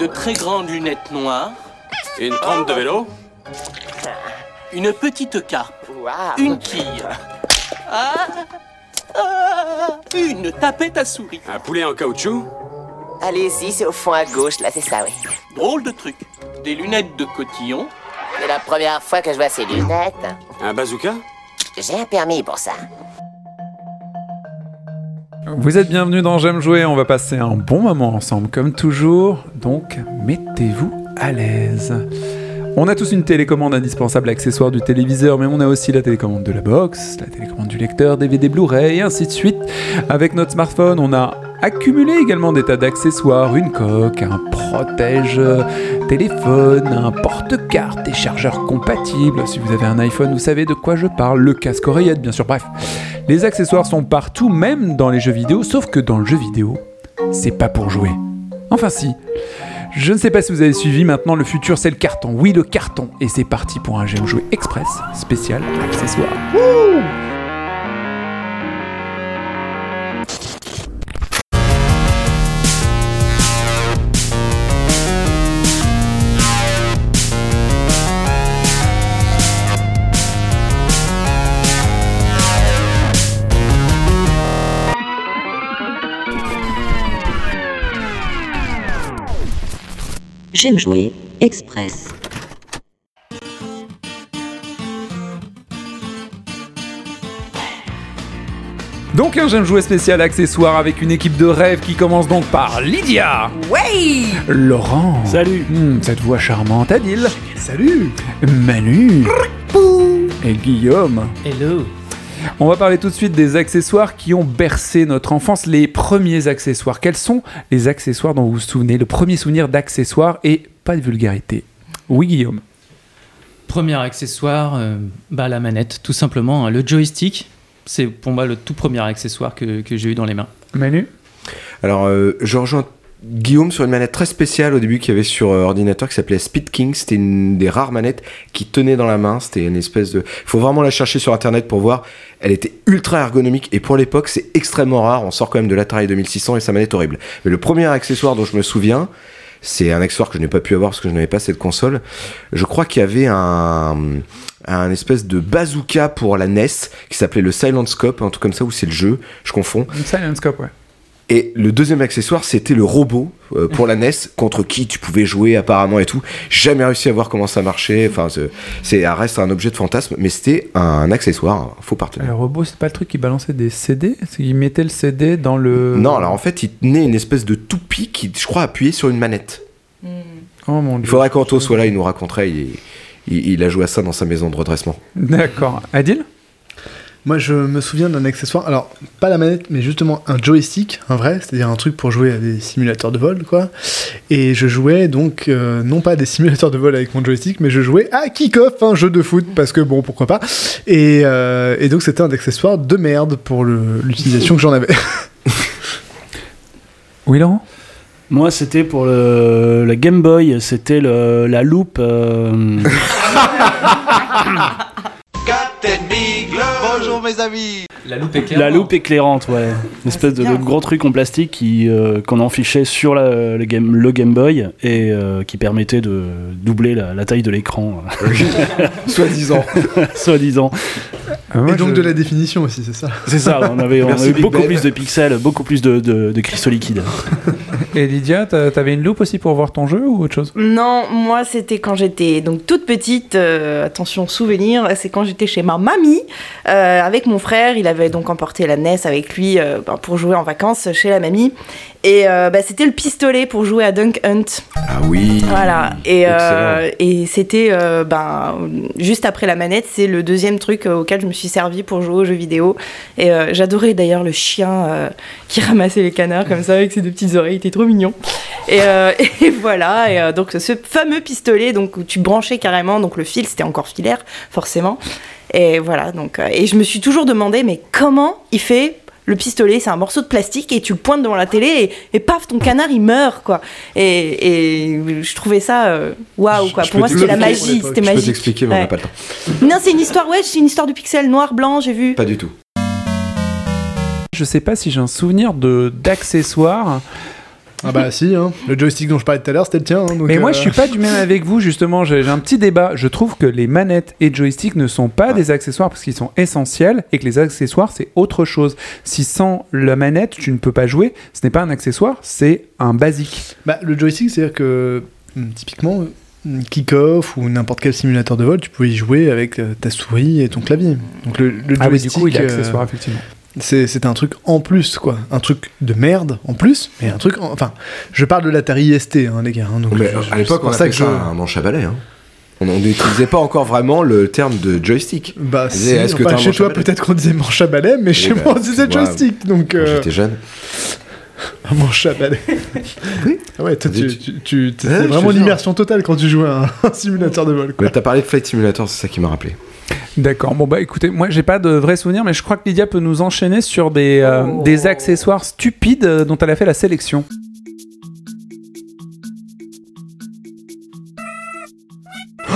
de très grandes lunettes noires, Une trempe de vélo une petite carpe, une quille, ah, ah, une tapette à souris. Un poulet en caoutchouc Allez-y, c'est au fond à gauche, là, c'est ça, oui. Drôle de truc. Des lunettes de cotillon, C'est la première fois que je vois ces lunettes. Un bazooka J'ai un permis pour ça. Vous êtes bienvenus dans J'aime jouer, on va passer un bon moment ensemble comme toujours, donc mettez-vous à l'aise. On a tous une télécommande indispensable accessoire du téléviseur, mais on a aussi la télécommande de la box, la télécommande du lecteur, DVD Blu-ray et ainsi de suite. Avec notre smartphone, on a accumulé également des tas d'accessoires, une coque, un protège euh, téléphone, un porte-carte, des chargeurs compatibles. Si vous avez un iPhone, vous savez de quoi je parle, le casque oreillette bien sûr, bref. Les accessoires sont partout, même dans les jeux vidéo, sauf que dans le jeu vidéo, c'est pas pour jouer. Enfin si. Je ne sais pas si vous avez suivi, maintenant le futur c'est le carton. Oui, le carton. Et c'est parti pour un J'aime jouer express spécial accessoire. J'aime jouer express. Donc un J'aime jouer spécial accessoire avec une équipe de rêve qui commence donc par Lydia. Ouais Laurent. Salut. Hmm, cette voix charmante, Adil. Salut Manu. Et Guillaume. Hello On va parler tout de suite des accessoires qui ont bercé notre enfance, les premiers accessoires. Quels sont les accessoires dont vous vous souvenez? Le premier souvenir d'accessoires et pas de vulgarité. Oui, Guillaume. Premier accessoire, euh, bah, la manette, tout simplement. hein. Le joystick, c'est pour moi le tout premier accessoire que, que j'ai eu dans les mains. Manu? Alors, euh, je rejoins Guillaume sur une manette très spéciale au début qu'il y avait sur euh, ordinateur qui s'appelait Speed King. C'était une des rares manettes qui tenait dans la main. C'était une espèce de. Il faut vraiment la chercher sur internet pour voir. Elle était ultra ergonomique et pour l'époque, c'est extrêmement rare. On sort quand même de l'Atari 2600 et sa manette horrible. Mais le premier accessoire dont je me souviens, c'est un accessoire que je n'ai pas pu avoir parce que je n'avais pas cette console. Je crois qu'il y avait un, un espèce de bazooka pour la NES qui s'appelait le Silent Scope, un truc comme ça, où c'est le jeu. Je confonds. Silent Scope, ouais. Et le deuxième accessoire, c'était le robot euh, pour la NES contre qui tu pouvais jouer apparemment et tout. Jamais réussi à voir comment ça marchait. Enfin, c'est- reste un objet de fantasme, mais c'était un accessoire, un faux partenaire. Le robot, c'est pas le truc qui balançait des CD C'est qu'il mettait le CD dans le. Non, alors en fait, il tenait une espèce de toupie qui, je crois, appuyait sur une manette. Oh mon Il dieu. faudrait qu'Anto soit là, il nous raconterait. Il, il- il a joué à ça dans sa maison de redressement. D'accord. Adil? Moi, je me souviens d'un accessoire, alors pas la manette, mais justement un joystick, un vrai, c'est-à-dire un truc pour jouer à des simulateurs de vol, quoi. Et je jouais donc, euh, non pas à des simulateurs de vol avec mon joystick, mais je jouais à Kick-Off, un jeu de foot, parce que bon, pourquoi pas. Et, euh, et donc, c'était un accessoire de merde pour l'utilisation que j'en avais. Oui, Laurent? Moi, c'était pour le, la Game Boy, c'était le- la loupe. euh, La loupe éclairante. La loupe éclairante, ouais. Une espèce de, de gros truc en plastique qui, euh, qu'on enfichait sur la- le, game, le Game Boy et euh, qui permettait de doubler la, la taille de l'écran, Soi-disant. soi-disant. Moi, et donc je- de la définition aussi, c'est ça. C'est ça, on avait, on Merci, avait Big beaucoup Ben. plus de pixels, beaucoup plus de, de- de cristaux liquides. Et Lydia, t'a- t'avais une loupe aussi pour voir ton jeu ou autre chose? Non, moi c'était quand j'étais donc toute petite, euh, attention souvenir, c'est quand j'étais chez ma mamie euh, avec mon frère, il avait donc emporté la NES avec lui euh, ben, pour jouer en vacances chez la mamie et euh, bah, c'était le pistolet pour jouer à Dunk Hunt. Ah oui. Voilà, et, euh, et c'était euh, ben, juste après la manette, c'est le deuxième truc euh, auquel je me suis servi pour jouer aux jeux vidéo. Et j'adorais d'ailleurs le chien qui ramassait les canards comme ça avec ses deux petites oreilles, il était trop mignon. Et, et voilà, et donc ce fameux pistolet donc, où tu branchais carrément, donc le fil c'était encore filaire forcément. Et voilà, donc, et je me suis toujours demandé, mais comment il fait le pistolet, c'est un morceau de plastique et tu le pointes devant la télé et, et paf, ton canard il meurt quoi. Et, et je trouvais ça euh, waouh quoi. Je Pour moi c'était la magie, c'était Je peux magique. t'expliquer, mais on n'a pas le temps. Non, c'est une histoire, ouais, c'est une histoire du pixel noir, blanc, j'ai vu. Pas du tout. Je sais pas si j'ai un souvenir de d'accessoires Ah bah si, hein. le joystick dont je parlais tout à l'heure, c'était le tien. hein, donc, Mais moi, euh, je suis pas du même avec vous, justement. J'ai un petit débat. Je trouve que les manettes et joystick ne sont pas des accessoires parce qu'ils sont essentiels et que les accessoires, c'est autre chose. Si sans la manette, tu ne peux pas jouer, ce n'est pas un accessoire, c'est un basique. Bah, le joystick, c'est-à-dire que hum, typiquement, hum, Kick-Off ou n'importe quel simulateur de vol, tu pouvais y jouer avec euh, ta souris et ton clavier. Donc le, le Ah oui, joystick, du coup, il est euh, accessoire, effectivement. C'est un truc en plus, quoi. Un truc de merde en plus, mais un truc. en- Enfin, je parle de l'Atari ST, hein, les gars. hein, donc Mais je- à l'époque, on ça appelait que ça je. un manche à balai. Hein. On n'utilisait pas encore vraiment le terme de joystick. Bah, si, est-ce que enfin, chez toi, peut-être qu'on disait manche à balai, mais chez bah, moi, on disait joystick. Donc, euh, j'étais jeune. un manche à balai. Oui. Ah ouais, toi, tu, Tu- tu, Ouais, vraiment l'immersion totale quand tu joues à un, un simulateur de vol. Quoi. Mais t'as parlé de Flight Simulator, c'est ça qui m'a rappelé. D'accord. Bon, bah écoutez, moi, j'ai pas de vrais souvenirs, mais je crois que Lydia peut nous enchaîner sur des, euh, Oh. des accessoires stupides euh, dont elle a fait la sélection.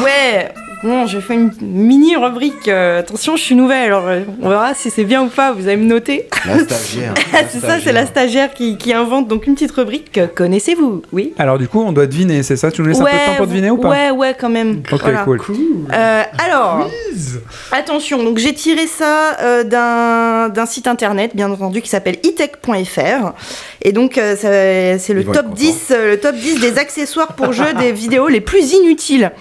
Ouais, bon, je fais une mini rubrique. euh, attention, je suis nouvelle, alors euh, on verra si c'est bien ou pas. Vous allez me noter. La stagiaire. c'est ça, c'est la stagiaire qui, qui invente donc une petite rubrique. euh, Connaissez-vous Oui. Alors, du coup, on doit deviner, c'est ça Tu nous laisses un peu de temps pour deviner ou pas Ouais, ouais, quand même. Ok, Voilà. cool. Euh, alors, attention, donc j'ai tiré ça euh, d'un d'un site internet, bien entendu, qui s'appelle itech.fr. Et donc, euh, c'est le top être 10, euh, le top 10 des accessoires pour jeux des vidéos les plus inutiles.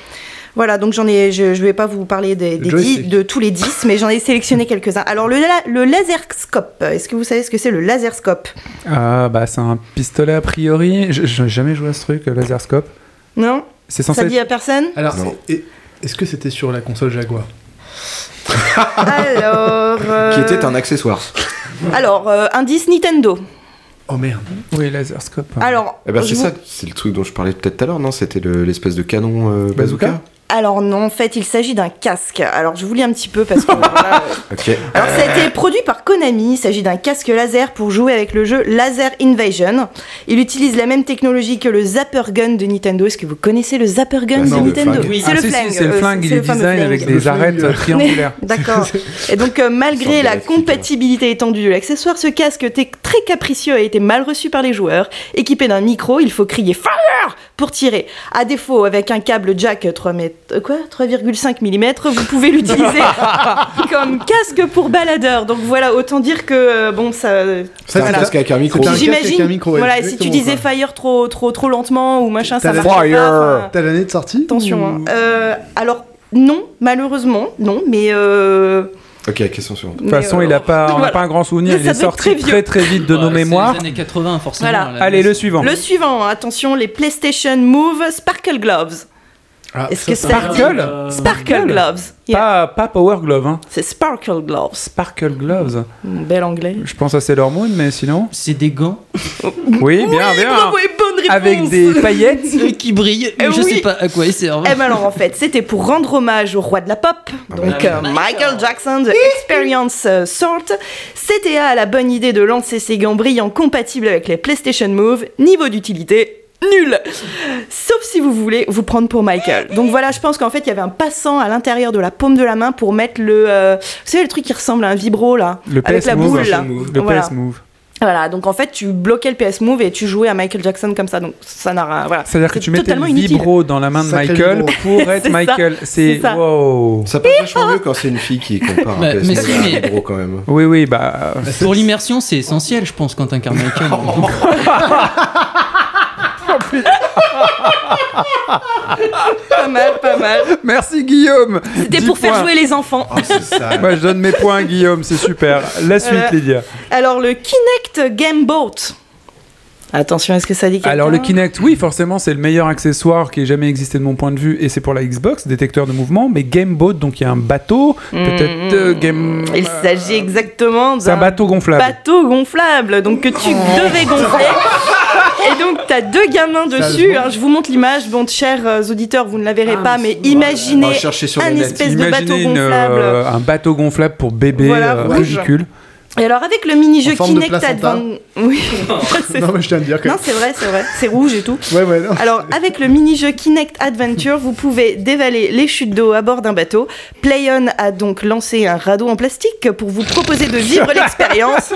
Voilà, donc j'en ai, je, je vais pas vous parler des. 10 de tous les 10, mais j'en ai sélectionné quelques-uns. Alors, le, la- le laserscope, est-ce que vous savez ce que c'est le laserscope? Ah, bah, c'est un pistolet a priori. Je n'ai jamais joué à ce truc, euh, Laserscope. Non? C'est Ça censé dit à personne? Alors, est-ce que c'était sur la console Jaguar? Alors. euh, Qui était un accessoire. Alors, euh, indice Nintendo. Oh merde. Oui, Laserscope. Alors. Eh ben, c'est vous- ça, c'est le truc dont je parlais peut-être tout à l'heure, non? C'était le- l'espèce de canon euh, Bazooka? Bazooka? Alors non, en fait, il s'agit d'un casque. Alors je vous lis un petit peu parce que... voilà, euh. Alors ça a été produit par Konami, il s'agit d'un casque laser pour jouer avec le jeu Laser Invasion. Il utilise la même technologie que le Zapper Gun de Nintendo. Est-ce que vous connaissez le Zapper Gun Ah, de Nintendo. Oui. C'est Ah, le si, si, flingue. c'est le euh, flingue, il est design flingue. avec des arêtes euh, triangulaires. D'accord. Et donc, euh, malgré la compatibilité étendue de l'accessoire, ce casque très capricieux a été mal reçu par les joueurs. Équipé d'un micro, il faut crier Fire pour tirer. À défaut, avec un câble jack 3 mètres, quoi? 3,5 mm, vous pouvez l'utiliser comme casque pour baladeur. Donc voilà, autant dire que, euh, bon, ça. C'est un Voilà. casque avec un micro. J'imagine, un micro, ouais, voilà, si tu disais quoi. Fire trop, trop, trop lentement ou machin, ça la- pas. T'as l'année de sortie Attention. ou- hein. Euh, alors, non, malheureusement, non, mais. euh, Ok, question suivante. De toute façon, il a pas, on n'a Voilà. pas un grand souvenir. Ça Il est sorti très très très vite de Ouais, nos c'est mémoires. Les années 80, forcément. Voilà. Allez, le suivant. Le suivant, attention, les PlayStation Move Sparkle Gloves. Ah, Est-ce que ça Sparkle Euh, Sparkle Gloves. Yeah. Pas, pas Power Glove, hein. C'est Sparkle Gloves. Sparkle Gloves. Mm, Bel anglais. Je pense à Sailor Moon, mais sinon. C'est des gants Oui, bien, bien. Bravo et bonne réponse Avec des paillettes. euh, qui brillent, mais Eh je oui. sais pas à quoi ils servent. Eh ben alors en fait, c'était pour rendre hommage au roi de la pop, donc oui. euh, Michael Jackson, The Experience euh, Sort. CTA a la bonne idée de lancer ces gants brillants compatibles avec les PlayStation Move. Niveau d'utilité, nul Sauf si vous voulez vous prendre pour Michael. Donc voilà, je pense qu'en fait, il y avait un passant à l'intérieur de la paume de la main pour mettre le... euh, vous savez, le truc qui ressemble à un vibro, là Le Avec PS la Move. boule, là. Le Voilà. PS Move. Voilà, donc en fait, tu bloquais le PS Move et tu jouais à Michael Jackson comme ça. Donc ça n'a rien... Voilà. C'est-à-dire que tu mettais le inutile. vibro dans la main de Sacré Michael pour être C'est ça. Michael. C'est C'est ça. wow. Ça passe vachement mieux quand c'est une fille qui compare Bah, un mais PS si, à un mais- vibro quand même. Oui, oui, bah. Pour l'immersion, c'est essentiel, je pense, quand t'incarnes Michael. Pas mal, pas mal. Merci Guillaume. C'était 10 pour faire jouer les enfants. Oh, c'est ça. Moi, je donne mes points Guillaume, c'est super. La suite, Euh, Lydia. Alors, le Kinect Game Boat. Attention, est-ce que ça dit quelque Alors le Kinect, oui, forcément, c'est le meilleur accessoire qui ait jamais existé de mon point de vue, et c'est pour la Xbox, détecteur de mouvement. Mais Game Boat, donc il y a un bateau, peut-être euh, Game. Il s'agit exactement C'est un d'un bateau gonflable. bateau gonflable, donc que tu devais gonfler. Et donc, t'as deux gamins dessus. hein, je vous montre l'image. Bon, chers euh, auditeurs, vous ne la verrez pas, mais imaginez un espèce de bateau une, gonflable. euh, un bateau gonflable pour bébé Voilà, euh, ridicule. Et alors avec le mini-jeu Kinect Oui. Non, mais je tiens à le dire quand non, c'est vrai, c'est vrai. C'est rouge et tout. même. Ouais, ouais, non. Alors, avec le mini-jeu Kinect Adventure, vous pouvez dévaler les chutes d'eau à bord d'un bateau. PlayOn a donc lancé un radeau en plastique pour vous proposer de vivre l'expérience.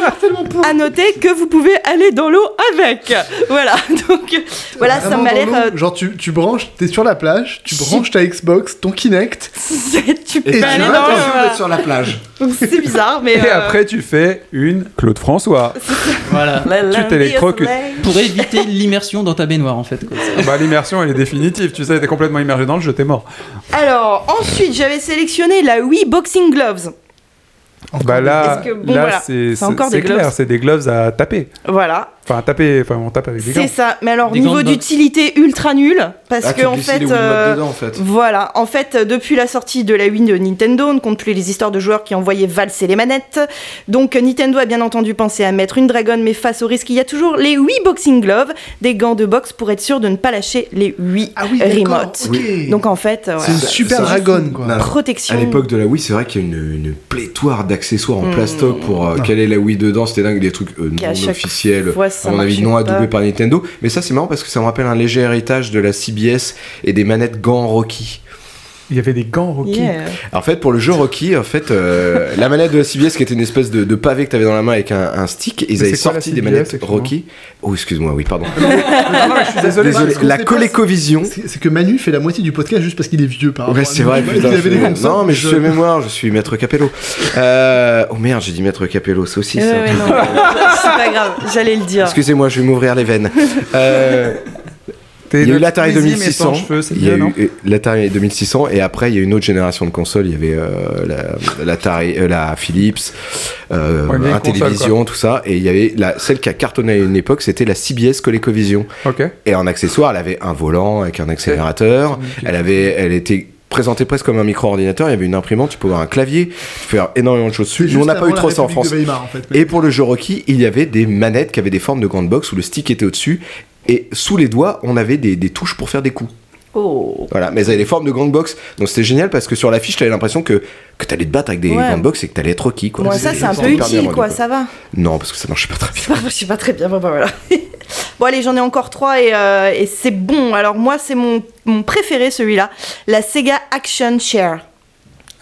À noter que vous pouvez aller dans l'eau avec. Voilà, donc voilà, ça m'a l'air. euh, Genre, tu, tu branches, t'es sur la plage, tu branches ta Xbox, ton Kinect, tu peux Et tu aller vas dans l'eau. voilà. sur la plage. C'est bizarre, mais. Et euh, après, tu fais une Claude François. Voilà. tu t'électrocutes. Pour éviter l'immersion dans ta baignoire en fait. quoi. bah, l'immersion, elle est définitive. Tu sais, t'es complètement immergé dans le jeu, t'es mort. Alors, ensuite, j'avais sélectionné la Wii Boxing Gloves. Bah là, que- bon, là voilà. c'est C'est encore c'est des clair, gloves. c'est des gloves à taper. Voilà, Enfin, à taper, enfin, on tape avec des c'est gants. ça. Mais alors, Des niveau d'utilité ultra nul, parce Ah, que en fait. euh, dedans, en fait. Voilà, en fait, depuis la sortie de la Wii de Nintendo, on ne compte plus les histoires de joueurs qui envoyaient valser les manettes. Donc Nintendo a bien entendu pensé à mettre une dragonne, mais face au risque, il y a toujours les Wii Boxing Gloves, des gants de boxe pour être sûr de ne pas lâcher les Wii Ah oui, Remote. ok. Donc en fait, c'est une super dragonne, quoi. Protection. À l'époque de la Wii, c'est vrai qu'il y a une, une d'accessoires en Hmm. plastoc pour euh, quelle est la Wii dedans. C'était dingue, des trucs euh, non officiels, fois, à mon avis non adoubés par Nintendo. Mais ça, c'est marrant parce que ça me rappelle un léger héritage de la CBS et des manettes gants Rocky. Il y avait des gants Rocky. Yeah. En fait, pour le jeu Rocky, en fait, euh, la manette de la CBS qui était une espèce de, de pavé que tu avais dans la main avec un, un stick, ils Mais avaient sorti des manettes Rocky. Oh, excuse-moi, oui, pardon. Non, non, mais je suis désolé. Désolé, la ColecoVision. C'est que Manu fait la moitié du podcast juste parce qu'il est vieux par Ouais, c'est vrai, putain. des Non, mais je suis mémoire, je suis maître Capello. Euh... Oh merde, j'ai dit maître Capello, c'est aussi ça. non, c'est pas grave, j'allais le dire. Excusez-moi, je vais m'ouvrir les veines. Euh, il y a eu notre l'Atari Squeezie, mais 2600. sans cheveux, c'est Il y a bien, non eu euh, l'Atari 2600 et après il y a eu une autre génération de consoles. Il y avait euh, la, euh, la Philips, euh, Ouais, console, télévision, tout ça. Et il y avait la, celle qui a cartonné à une époque, c'était la CBS ColecoVision. Et en accessoire, elle avait un volant avec un accélérateur. Elle avait, elle était présentée presque comme un micro-ordinateur. Il y avait une imprimante, tu pouvais avoir un clavier, tu pouvais faire énormément de choses dessus. Nous, on n'a pas eu la trop ça en France. de Weimar, en fait. mais- Et pour le jeu Rocky, il y avait des manettes qui avaient des formes de grande box où le stick était au-dessus. Et sous les doigts, on avait des, des touches pour faire des coups. Oh. Voilà, mais elles avaient des formes de grande box. Donc c'était génial parce que sur l'affiche, t'avais l'impression que, que t'allais te battre avec des Ouais. box et que t'allais être Rocky. Quoi. Bon, ça, c'est un peu utile, quoi, ça va. Non, parce que ça marchait pas très bien. Je sais pas très bien, bon, bah, voilà. bon allez, j'en ai encore trois et, euh, et c'est bon. Alors moi, c'est mon, mon préféré celui-là, la Sega Action Chair.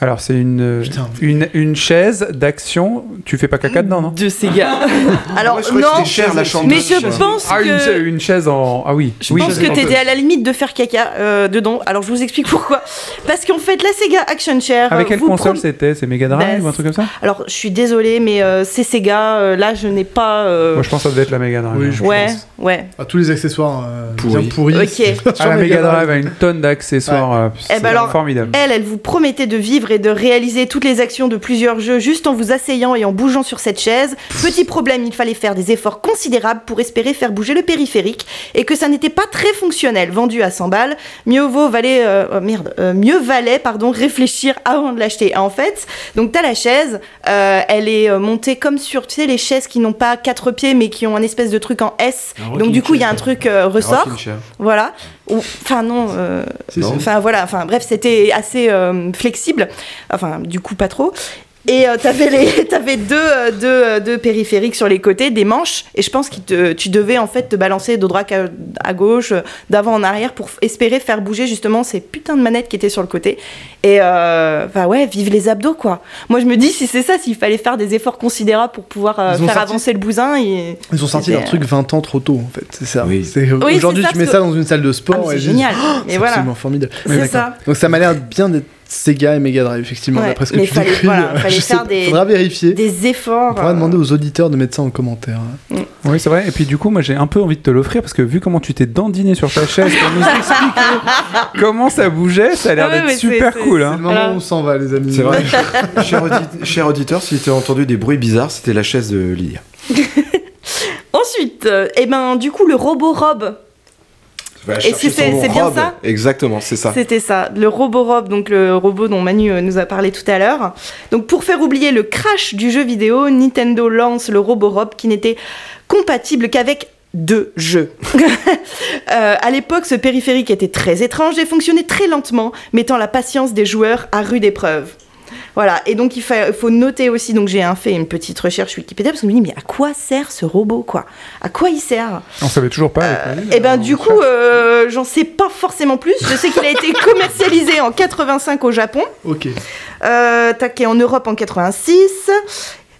Alors, c'est une, Putain. une, une chaise d'action. Tu fais pas caca dedans, non De Sega. Alors Moi, je croyais que non, cher la chambre. mais je pense Ah, une, que... une chaise en. Ah oui. Je oui, pense que t'étais à la limite de faire caca euh, dedans. Alors je vous explique pourquoi. Parce qu'en fait, la Sega Action Chair. Avec euh, quelle console prom- c'était C'est Mega Drive Bah, ou un truc comme ça Alors je suis désolée, mais euh, c'est Sega. euh, là, je n'ai pas. euh, Moi, je pense que ça devait être la Mega Drive. Oui, hein. je Ouais, pense. ouais. Ah, tous les accessoires euh, Pourris. bien pourris. Ok. Ah, la Mega Drive a une tonne d'accessoires. euh, C'est Eh ben alors, formidable. Elle, elle vous promettait de vivre et de réaliser toutes les actions de plusieurs jeux juste en vous asseyant et en bougeant sur cette chaise. Petit problème, il fallait faire des efforts considérables pour espérer faire bouger le périphérique et que ça n'était pas très fonctionnel. Vendu à 100 balles, mieux vaut valait, euh, oh, merde, euh, mieux valait pardon réfléchir avant de l'acheter. En fait, donc t'as la chaise, euh, elle est montée comme sur tu sais les chaises qui n'ont pas quatre pieds mais qui ont un espèce de truc en S. Donc du coup il y a un truc ressort. Voilà. Enfin non. euh. Enfin voilà. Enfin bref, c'était assez euh, flexible. Enfin du coup pas trop. Et euh, t'avais les, t'avais deux, euh, deux, euh, deux périphériques sur les côtés, des manches. Et je pense que tu devais en fait te balancer de droite à, à gauche, euh, d'avant en arrière pour espérer faire bouger justement ces putains de manettes qui étaient sur le côté. Et euh, enfin ouais, vive les abdos quoi. Moi je me dis si c'est ça, s'il fallait faire des efforts considérables pour pouvoir euh, faire sorti- avancer le bousin. Et... Ils ont sorti leur truc 20 ans trop tôt, en fait. C'est ça. Oui. C'est- Oui, Aujourd'hui, c'est ça, tu mets ça dans une salle de Ah, sport. et c'est génial. C'est Et voilà. absolument formidable. C'est ça. Donc ça m'a l'air bien d'être Sega et Mega Drive, effectivement, Ouais, d'après ce que tu fallait- décris. voilà, euh, fallait je faire sais- des- Faudra vérifier. Des efforts. On pourra euh, demander aux auditeurs de mettre ça en commentaire. Oui, c'est vrai. Et puis du coup, moi, j'ai un peu envie de te l'offrir parce que vu comment tu t'es dandiné sur ta chaise pour nous expliquer comment ça bougeait, ça a l'air Ouais, d'être super c'est- cool. C'est Hein. le moment où on s'en va, les amis. C'est vrai. cher, audi- cher auditeur, si tu as entendu des bruits bizarres, c'était la chaise de Lilia. Ensuite, euh, eh ben, du coup, le robot Rob, Et c'est- c'est- bien ça Exactement, c'est ça. c'était ça. Le robot Rob, donc le robot dont Manu euh, nous a parlé tout à l'heure. Donc, pour faire oublier le crash du jeu vidéo, Nintendo lance le robot Rob qui n'était compatible qu'avec deux jeux. Euh, à l'époque, ce périphérique était très étrange et fonctionnait très lentement, mettant la patience des joueurs à rude épreuve. Voilà, et donc il fa- faut noter aussi, donc j'ai un fait une petite recherche Wikipédia, parce que je me dis, mais à quoi sert ce robot, quoi? À quoi il sert? On savait toujours pas. Maëlys, Eh ben alors, du coup, euh, j'en sais pas forcément plus. Je sais qu'il a été commercialisé en 85 au Japon, Ok. euh, et en Europe en 86.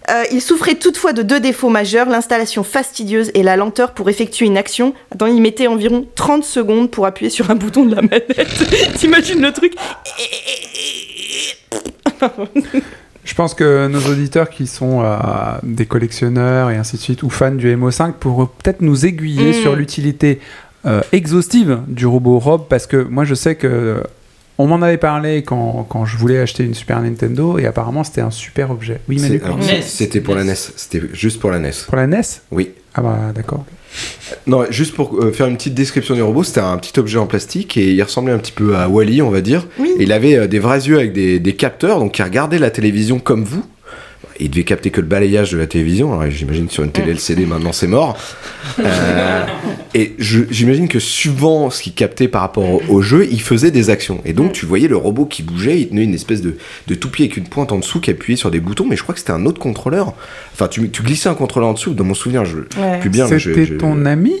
Euh, il souffrait toutefois de deux défauts majeurs, l'installation fastidieuse et la lenteur pour effectuer une action. Attends, il mettait environ 30 secondes pour appuyer sur un bouton de la manette. T'imagines le truc? Je pense que nos auditeurs qui sont euh, des collectionneurs et ainsi de suite, ou fans du MO5, pourront peut-être nous aiguiller Mm. sur l'utilité euh, exhaustive du robot Rob, parce que moi je sais que euh, on m'en avait parlé quand, quand je voulais acheter une Super Nintendo, et apparemment c'était un super objet. Oui, Manu NES. C'était pour la NES. C'était juste pour la NES. Pour la NES Oui. Ah bah d'accord. Non, juste pour euh, faire une petite description du robot, c'était un petit objet en plastique et il ressemblait un petit peu à Wally, on va dire. Oui. Et il avait euh, des vrais yeux avec des, des capteurs, donc il regardait la télévision comme vous. Il devait capter que le balayage de la télévision. Alors j'imagine sur une télé LCD maintenant c'est mort. Euh, et je- j'imagine que suivant ce qu'il captait par rapport au, au jeu, il faisait des actions. Et donc tu voyais le robot qui bougeait, il tenait une espèce de, de toupie avec une pointe en dessous qui appuyait sur des boutons. Mais je crois que c'était un autre contrôleur. Enfin tu, tu glissais un contrôleur en dessous. Dans mon souvenir, je Ouais. plus bien. C'était je- ton ami?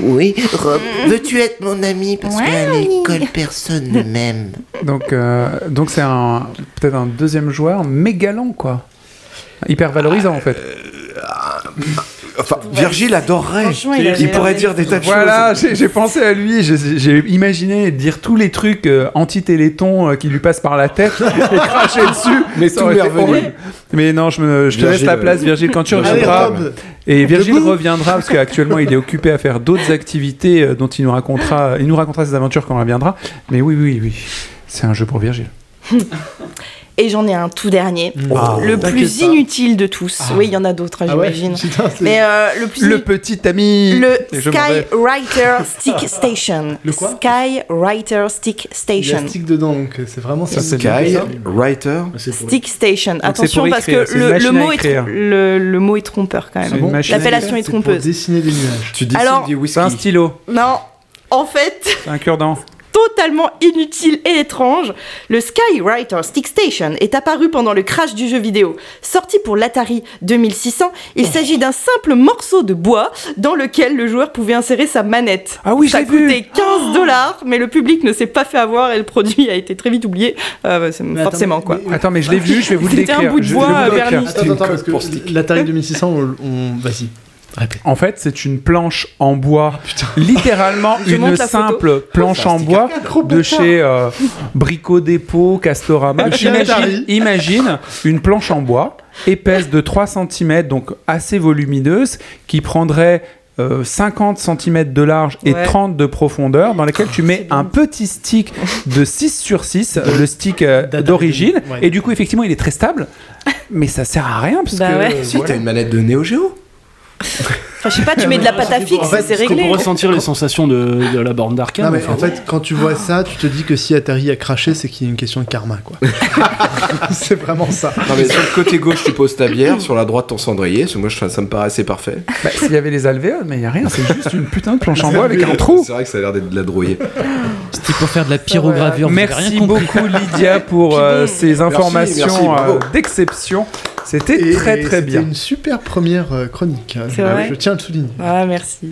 Oui, Rob, veux-tu être mon ami? Parce qu'à l'école, personne ne m'aime. Donc euh, donc c'est un peut-être un deuxième joueur mégalant quoi. Hyper valorisant en fait. Enfin, Virgile adorerait. Il pourrait dire des tas de Voilà, choses. j'ai j'ai pensé à lui, j'ai imaginé dire tous les trucs euh, anti-téléthon euh, qui lui passent par la tête et cracher dessus. Mais Ça tout aurait été. Mais non, je, me, je te laisse la place, euh, Virgile, quand tu reviendras. Et Virgile reviendra parce qu'actuellement il est occupé à faire d'autres activités euh, dont il nous racontera, il nous racontera ses aventures quand on reviendra. Mais oui, oui, oui, c'est un jeu pour Virgile. Et j'en ai un tout dernier, Ah. le plus inutile de tous. Oui, il y en a d'autres, hein, Ah ouais j'imagine. Mais euh, le plus Le petit ami. le. Skywriter Stick Station. Le quoi Skywriter Stick Il y a Station. stick dedans, donc c'est vraiment ça. c'est Sky, bien. Writer. Stick Station. Attention parce que le, mot est écrire. trom- le, le mot est trompeur quand même. L'appellation est C'est pour trompeuse. dessiner des nuages. Tu dis Alors, du whisky. C'est un stylo, Non, en fait, c'est un cure-dent. totalement inutile et étrange, le Skywriter Stick Station est apparu pendant le crash du jeu vidéo. Sorti pour l'Atari 2600, il s'agit d'un simple morceau de bois dans lequel le joueur pouvait insérer sa manette. Ah oui, Ça j'ai vu. coûtait 15 dollars, mais le public ne s'est pas fait avoir et le produit a été très vite oublié. Euh, attends, forcément mais- quoi. mais- Attends, mais je l'ai vu, je vais vous le C'était un décrire. bout de bois, décrire. Attends, attends, l'Atari 2600, on, on- vas-y. Répète. En fait, c'est une planche en bois, littéralement Je une simple planche en bois de chez euh, Brico Dépôt, Castorama. Imagine, une planche en bois épaisse de 3 cm, donc assez volumineuse, qui prendrait euh, 50 cm de large et Ouais. 30 de profondeur, dans laquelle tu mets C'est bien. un petit stick de 6 sur 6, le stick euh, d'origine, Ouais. et du coup, effectivement, il est très stable, mais ça sert à rien, parce Bah que... ouais. euh, Si, voilà. t'as une manette de Neo Geo. Enfin, je sais pas, tu mets de la pâte à fixe, En fait, c'est réglé. pour ressentir les sensations de, de la borne d'arcade. Non, mais en en fait, quand tu vois ça, tu te dis que si Atari a craché, c'est qu'il y a une question de karma, quoi. c'est vraiment ça. Non, mais sur le côté gauche, tu poses ta bière, sur la droite, ton cendrier. Moi, je- ça me paraît assez parfait. Bah, S'il y avait les alvéoles, mais il n'y a rien, c'est juste une putain de planche en bois avec un trou. C'est vrai que ça a l'air d'être de la drouille. C'était pour faire de la pyrogravure. Merci rien beaucoup Lydia pour euh, ces informations euh, d'exception. C'était très très c'était bien. une super première euh, chronique. hein. C'est vrai Je tiens à le souligner. Ah, merci.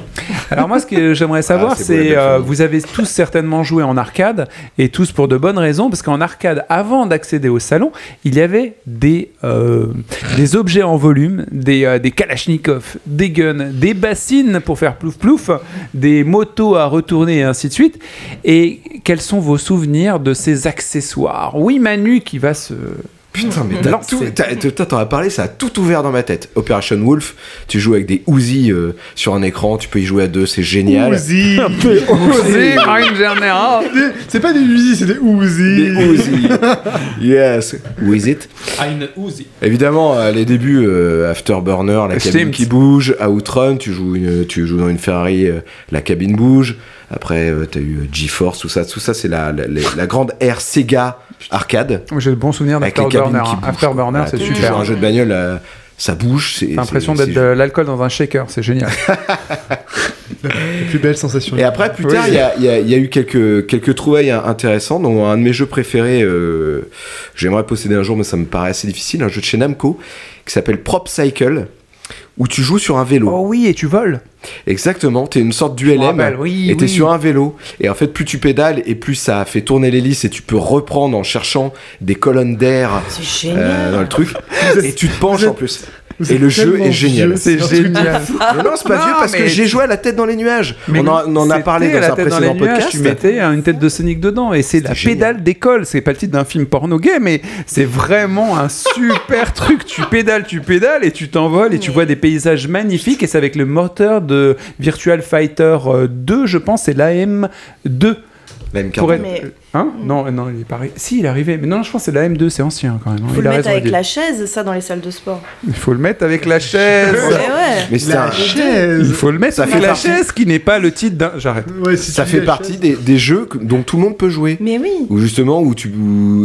Alors moi, ce que j'aimerais savoir, Ah, c'est la c'est euh, vous avez tous certainement joué en arcade et tous pour de bonnes raisons, parce qu'en arcade, avant d'accéder au salon, il y avait des euh, des objets en volume, des euh, des kalachnikovs, des guns, des bassines pour faire plouf plouf, des motos à retourner et ainsi de suite. Et quels sont vos souvenirs de ces accessoires? Oui, Manu qui va se Putain, mais t'as tout. t'as- t'as- T'en as parlé, ça a tout ouvert dans ma tête. Operation Wolf, tu joues avec des Uzi euh, sur un écran, tu peux y jouer à deux, c'est génial. Uzi Osez, Marine Générale. C'est pas des Uzi, c'est des Uzi Des Uzi. yes. Who is it? Eine Uzi. Évidemment, euh, les débuts, euh, Afterburner, la cabine qui bouge, Outrun, tu joues, une, tu joues dans une Ferrari, euh, la cabine bouge. Après, euh, t'as eu euh, GeForce, tout ça. Tout ça, c'est la, la, la- la grande ère Sega arcade. J'ai de bons souvenirs d'Afterburner. hein. Afterburner, Voilà, c'est tu joues super. un jeu de bagnole, euh, ça bouge. T'as l'impression d'être de l'alcool dans un shaker, c'est génial. La plus belle sensation. Et après, plus tard, il y, a, il y a- il y a eu quelques, quelques trouvailles intéressantes. dont un de mes jeux préférés, euh, j'aimerais posséder un jour, mais ça me paraît assez difficile, un jeu de chez Namco qui s'appelle Prop Cycle, où tu joues sur un vélo. Oh oui, et tu voles. Exactement, t'es une sorte d'ULM oui, et t'es oui. sur un vélo. Et en fait, plus tu pédales et plus ça fait tourner l'hélice et tu peux reprendre en cherchant des colonnes d'air euh, dans le truc. et tu te penches en plus. Vous Et le jeu est génial. C'est génial. Mais non, c'est pas Non, vieux parce que j'ai joué à la tête dans les nuages. Mais on, en- on a parlé dans la un tête dans précédent podcast. Tu mettais euh, une tête de Sonic dedans et c'est la génial. pédale d'école. C'est pas le titre d'un film porno gay, mais c'est vraiment un super truc. Tu pédales, tu pédales et tu t'envoles et tu vois des paysages magnifiques. Et c'est avec le moteur de Virtual Fighter euh, 2, je pense, c'est l'AM2. La M40. Pour être- Mais- Hein Non, non, il est pas arri- Si, il est arrivé. Mais non, je pense que c'est la M2, c'est ancien quand même. hein. Faut il le a mettre avec la chaise, ça, dans les salles de sport. Il faut le mettre avec la chaise. Ouais. Mais c'est La un- chaise. Il faut le mettre Ça avec fait la partie- chaise qui n'est pas le titre d'un. J'arrête. Ouais, si ça fait partie des, des jeux que- dont tout le monde peut jouer. Mais oui. Ou justement, où tu.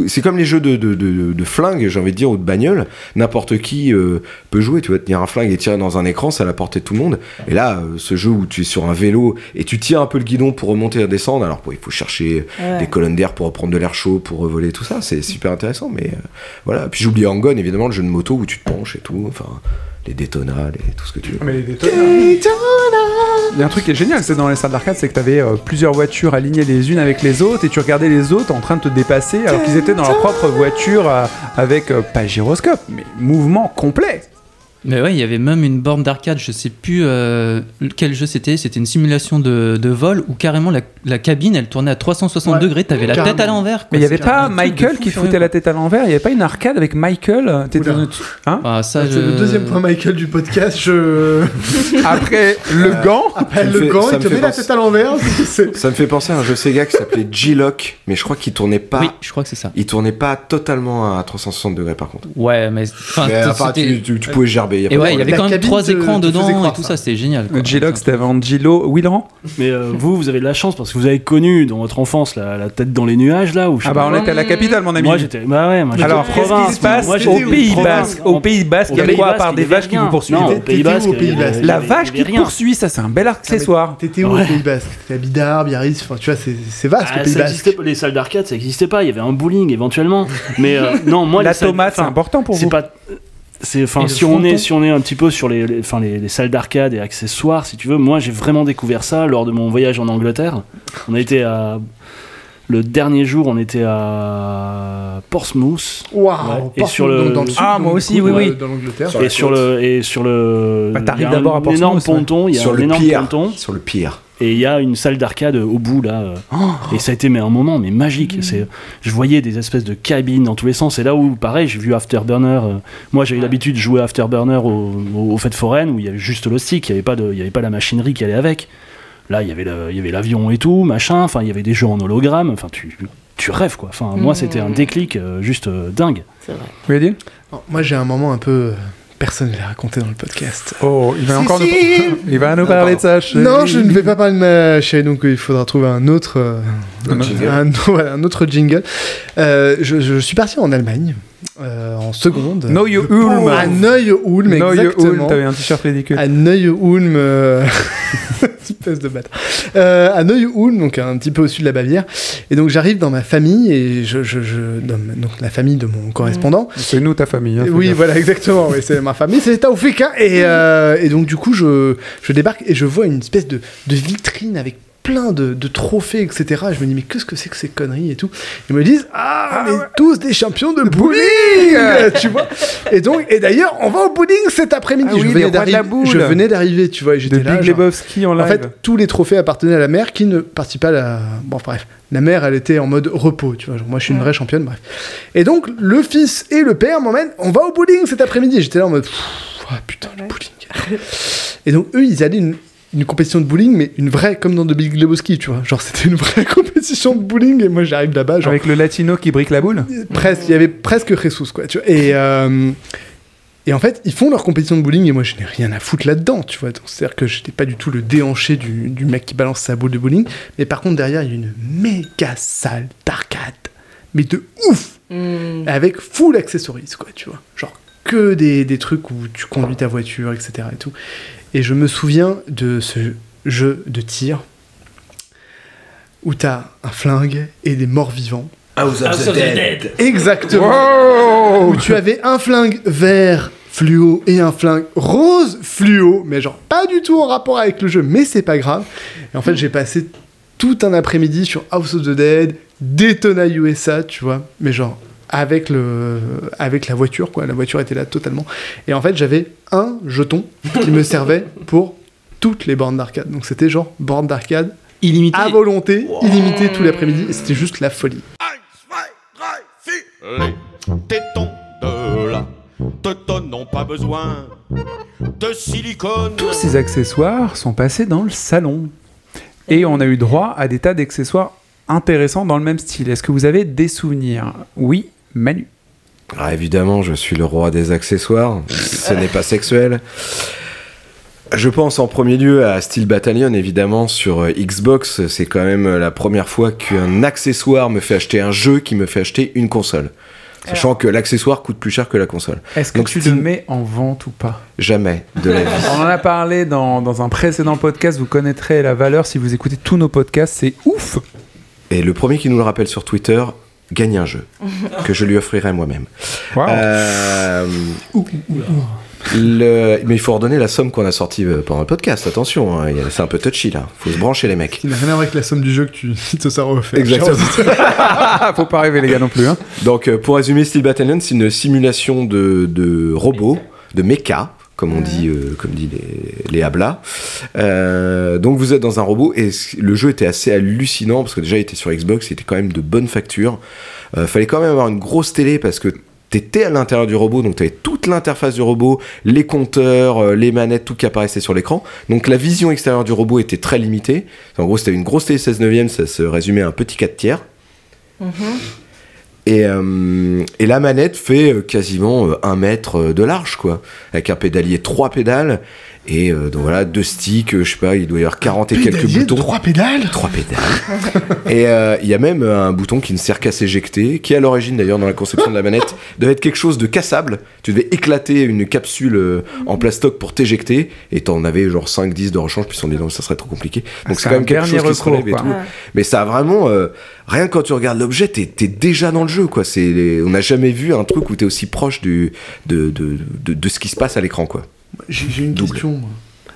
C'est comme les jeux de, de, de, de flingue, j'ai envie de dire, ou de bagnole. N'importe qui euh, peut jouer. Tu vas tenir un flingue et tirer dans un écran, c'est à la portée de tout le monde. Et là, euh, ce jeu où tu es sur un vélo et tu tires un peu le guidon pour remonter et descendre, alors bon, il faut chercher Ouais. des colonnes d'air pour reprendre de l'air chaud, pour revoler, tout ça. C'est super intéressant. Mais euh, voilà. Puis j'oublie Angon, évidemment, le jeu de moto où tu te penches et tout. Enfin, les Daytona, les- tout ce que tu veux. Mais les Il y a un truc qui est génial, c'est dans les salles d'arcade, c'est que tu avais plusieurs voitures alignées les unes avec les autres et tu regardais les autres en train de te dépasser alors qu'ils étaient dans leur propre voiture euh, avec euh, pas gyroscope, mais mouvement complet. Mais ouais, il y avait même une borne d'arcade, je sais plus euh, quel jeu c'était, c'était une simulation de, de vol où carrément la, la cabine elle tournait à 360 Ouais, degrés, t'avais la tête à l'envers. Mais il y avait pas Michael fou qui foutait la tête à l'envers, il y avait pas une arcade avec Michael euh, t'étais Oula. dans- Hein Ah, ça, C'est le deuxième point Michael du podcast. Je... Après le gant, Après le fait- gant, il te met la tête à l'envers. Ça me fait penser à un jeu Sega qui s'appelait G-Lock, mais je crois qu'il tournait pas. Oui, je crois que c'est ça. Il tournait pas totalement à 360 degrés par contre. Ouais, mais enfin, Mais, t- enfin, c'était- tu, tu- tu pouvais gerber. Y a Et pas ouais, il y avait La quand même trois te- écrans te dedans et tout ça. ça, c'était génial. quoi. G-Log c'était avant Gilo, Wilran Mais euh, vous, vous avez de la chance parce que vous avez connu dans votre enfance la, la tête dans les nuages là où je sais Ah bah on était à la capitale mon ami. Moi j'étais. Bah ouais, moi Alors qu'est-ce qui province, se passe moi, au Pays. Basque Au Pays Basque, il y a quoi à part il des y vaches qui vous poursuivent au Pays Basque. au il y il y La vache il y qui poursuit, ça c'est un bel accessoire. T'étais où au Pays Basque T'étais à Bidar, Biarritz, enfin tu vois, c'est vaste Ah, le Pays ça Basque. les salles d'arcade, ça existait pas. Il y avait un bowling éventuellement, mais euh, non, moi La les salles- tomate c'est important pour c'est vous. C'est enfin si on est fronton si on est un petit peu sur les, les- enfin les, les salles d'arcade et accessoires si tu veux moi j'ai vraiment découvert ça lors de mon voyage en Angleterre on a été à le dernier jour on était à Portsmouth Waouh Ouais. Et sur le- dans, dans le sud, Ah, moi aussi, coup, oui, oui. Dans l'Angleterre. Et sur le et sur le Bah, t'arrives il y a d'abord à un Portsmouth, énorme ponton il y a Sur un le énorme pire. ponton Sur le pire. Et il y a une salle d'arcade au bout là. Euh, et ça a été mais un moment mais magique. C'est je voyais des espèces de cabines dans tous les sens. Et là où pareil j'ai vu Afterburner euh, moi j'ai eu l'habitude de jouer Afterburner au, au, aux fêtes foraines où il y avait juste le stick il y avait pas de il y avait pas la machinerie qui allait avec. Là il y avait le- il y avait l'avion et tout machin. Enfin il y avait des jeux en hologramme. Enfin tu tu rêves quoi. Enfin moi c'était un déclic euh, juste euh, dingue. C'est vrai. Vous voulez dire? Moi j'ai un moment un peu euh, personnel à raconter dans le podcast. Oh, il va Si, encore si. nous... il va nous parler de ça. chérie. Non, je ne vais pas parler de ma chérie, donc euh, il faudra trouver un autre, euh, Un jingle. un, voilà, un autre jingle. Euh, je, je suis parti en Allemagne euh, en seconde. Know you Ulm. À No, you exactement. Ulm, t'avais un t-shirt ridicule. à Neuilly-Ulm, euh, espèce de bâtard. Euh, à Neuilly-Ulm, donc un petit peu au sud de la Bavière. Et donc j'arrive dans ma famille et je, je, je- dans ma- donc la famille de mon correspondant. C'est nous ta famille. hein, Oui, gaffe. voilà, exactement. Oui, c'est ma famille, c'est Taoufik. hein. Et, euh, et donc, du coup, je, je débarque et je vois une espèce de, de vitrine avec plein de, de trophées, etc. Et je me dis, mais qu'est-ce que c'est que ces conneries et tout Ils me disent, ah, mais tous des champions de bowling Tu vois Et donc, et d'ailleurs, on va au bowling cet après-midi. Ah oui, je, de boule. je venais d'arriver, tu vois, et De j'étais là. Big genre- Lebowski en live. en fait, tous les trophées appartenaient à la mère qui ne participait pas à la. Bon, bref. La mère, elle était en mode repos, tu vois. Genre, moi, je suis une vraie championne, bref. Et donc, le fils et le père m'emmènent. On va au bowling cet après-midi. J'étais là en mode. Ah putain, le bowling. et donc, eux, ils allaient une, une compétition de bowling, mais une vraie, comme dans The Big Lebowski, tu vois. Genre, c'était une vraie compétition de bowling. Et moi, j'arrive là-bas. Genre, Avec le latino qui brique la boule presque, il y avait presque Jesus, quoi, tu vois. Et, euh, et en fait, ils font leur compétition de bowling et moi, je n'ai rien à foutre là-dedans, tu vois. C'est-à-dire que j'étais pas du tout le déhanché du, du mec qui balance sa boule de bowling. Mais par contre, derrière, il y a une méga salle d'arcade. Mais de ouf Hmm. Avec full accessories, quoi, tu vois. Genre que des, des trucs où tu conduis ta voiture, etc. Et tout. Et je me souviens de ce jeu de tir où t'as un flingue et des morts vivants. House of the Dead. Exactement. Où tu avais un flingue vert fluo et un flingue rose fluo, mais genre pas du tout en rapport avec le jeu, mais c'est pas grave. Et en fait, j'ai passé tout un après-midi sur House of the Dead, Daytona USA, tu vois, mais genre avec le avec la voiture quoi, la voiture était là totalement. Et en fait, j'avais un jeton qui me servait pour toutes les bornes d'arcade. Donc c'était genre borne d'arcade Illimité. à volonté, illimité tout l'après-midi, et c'était juste la folie. Les tétons de la Teuton n'ont pas besoin de silicone. Tous ces accessoires sont passés dans le salon. Et on a eu droit à des tas d'accessoires intéressants dans le même style. Est-ce que vous avez des souvenirs? Oui, Manu. Ah, évidemment, je suis le roi des accessoires. Ce n'est pas sexuel. Je pense en premier lieu à Steel Battalion, évidemment, sur euh, Xbox. C'est quand même euh, la première fois qu'un accessoire me fait acheter un jeu qui me fait acheter une console. Sachant que l'accessoire coûte plus cher que la console. Est-ce que Donc, tu Steam- le mets en vente ou pas? Jamais de la vie. On en a parlé dans, dans un précédent podcast, vous connaîtrez la valeur si vous écoutez tous nos podcasts, c'est ouf Et le premier qui nous le rappelle sur Twitter gagne un jeu que je lui offrirai moi-même. Euh, le- Mais il faut redonner la somme qu'on a sortie euh, pendant le podcast. Attention, hein, il c'est un peu touchy là. Faut se brancher les mecs. Qui n'a rien à voir avec la somme du jeu que tu te seras offert. Exactement. Faut pas rêver les gars non plus. Hein. Donc, euh, pour résumer, Steel Battalion, c'est une simulation de, de robots, de mecha, comme on dit, euh, comme dit les, les hablas. Euh, donc, vous êtes dans un robot et le jeu était assez hallucinant parce que déjà, il était sur Xbox, il était quand même de bonne facture. Euh, fallait quand même avoir une grosse télé parce que T'étais à l'intérieur du robot, donc t'avais toute l'interface du robot, les compteurs, les manettes, tout qui apparaissait sur l'écran. Donc la vision extérieure du robot était très limitée. En gros, c'était une grosse télé 16 neuvième, ça se résumait à un petit 4 tiers. Et, euh, et la manette fait euh, quasiment euh, un mètre de large, quoi. Avec un pédalier, trois pédales. Et euh, donc voilà, deux sticks, euh, je sais pas, il doit y avoir 40 et quelques boutons. Trois pédales Trois pédales. et euh, il y a même un bouton qui ne sert qu'à s'éjecter, qui à l'origine d'ailleurs dans la conception de la manette devait être quelque chose de cassable. Tu devais éclater une capsule en plastoc pour t'éjecter, et t'en avais genre 5-10 de rechange, puis on dit non, ça serait trop compliqué. Donc c'est quand même quelque chose qui se recours, relève et quoi. tout. Ouais. Mais ça a vraiment. euh, rien que quand tu regardes l'objet, t'es déjà dans le jeu, quoi. C'est les- On n'a jamais vu un truc où t'es aussi proche du, de, de, de, de ce qui se passe à l'écran, quoi. J'ai une Double. question. moi.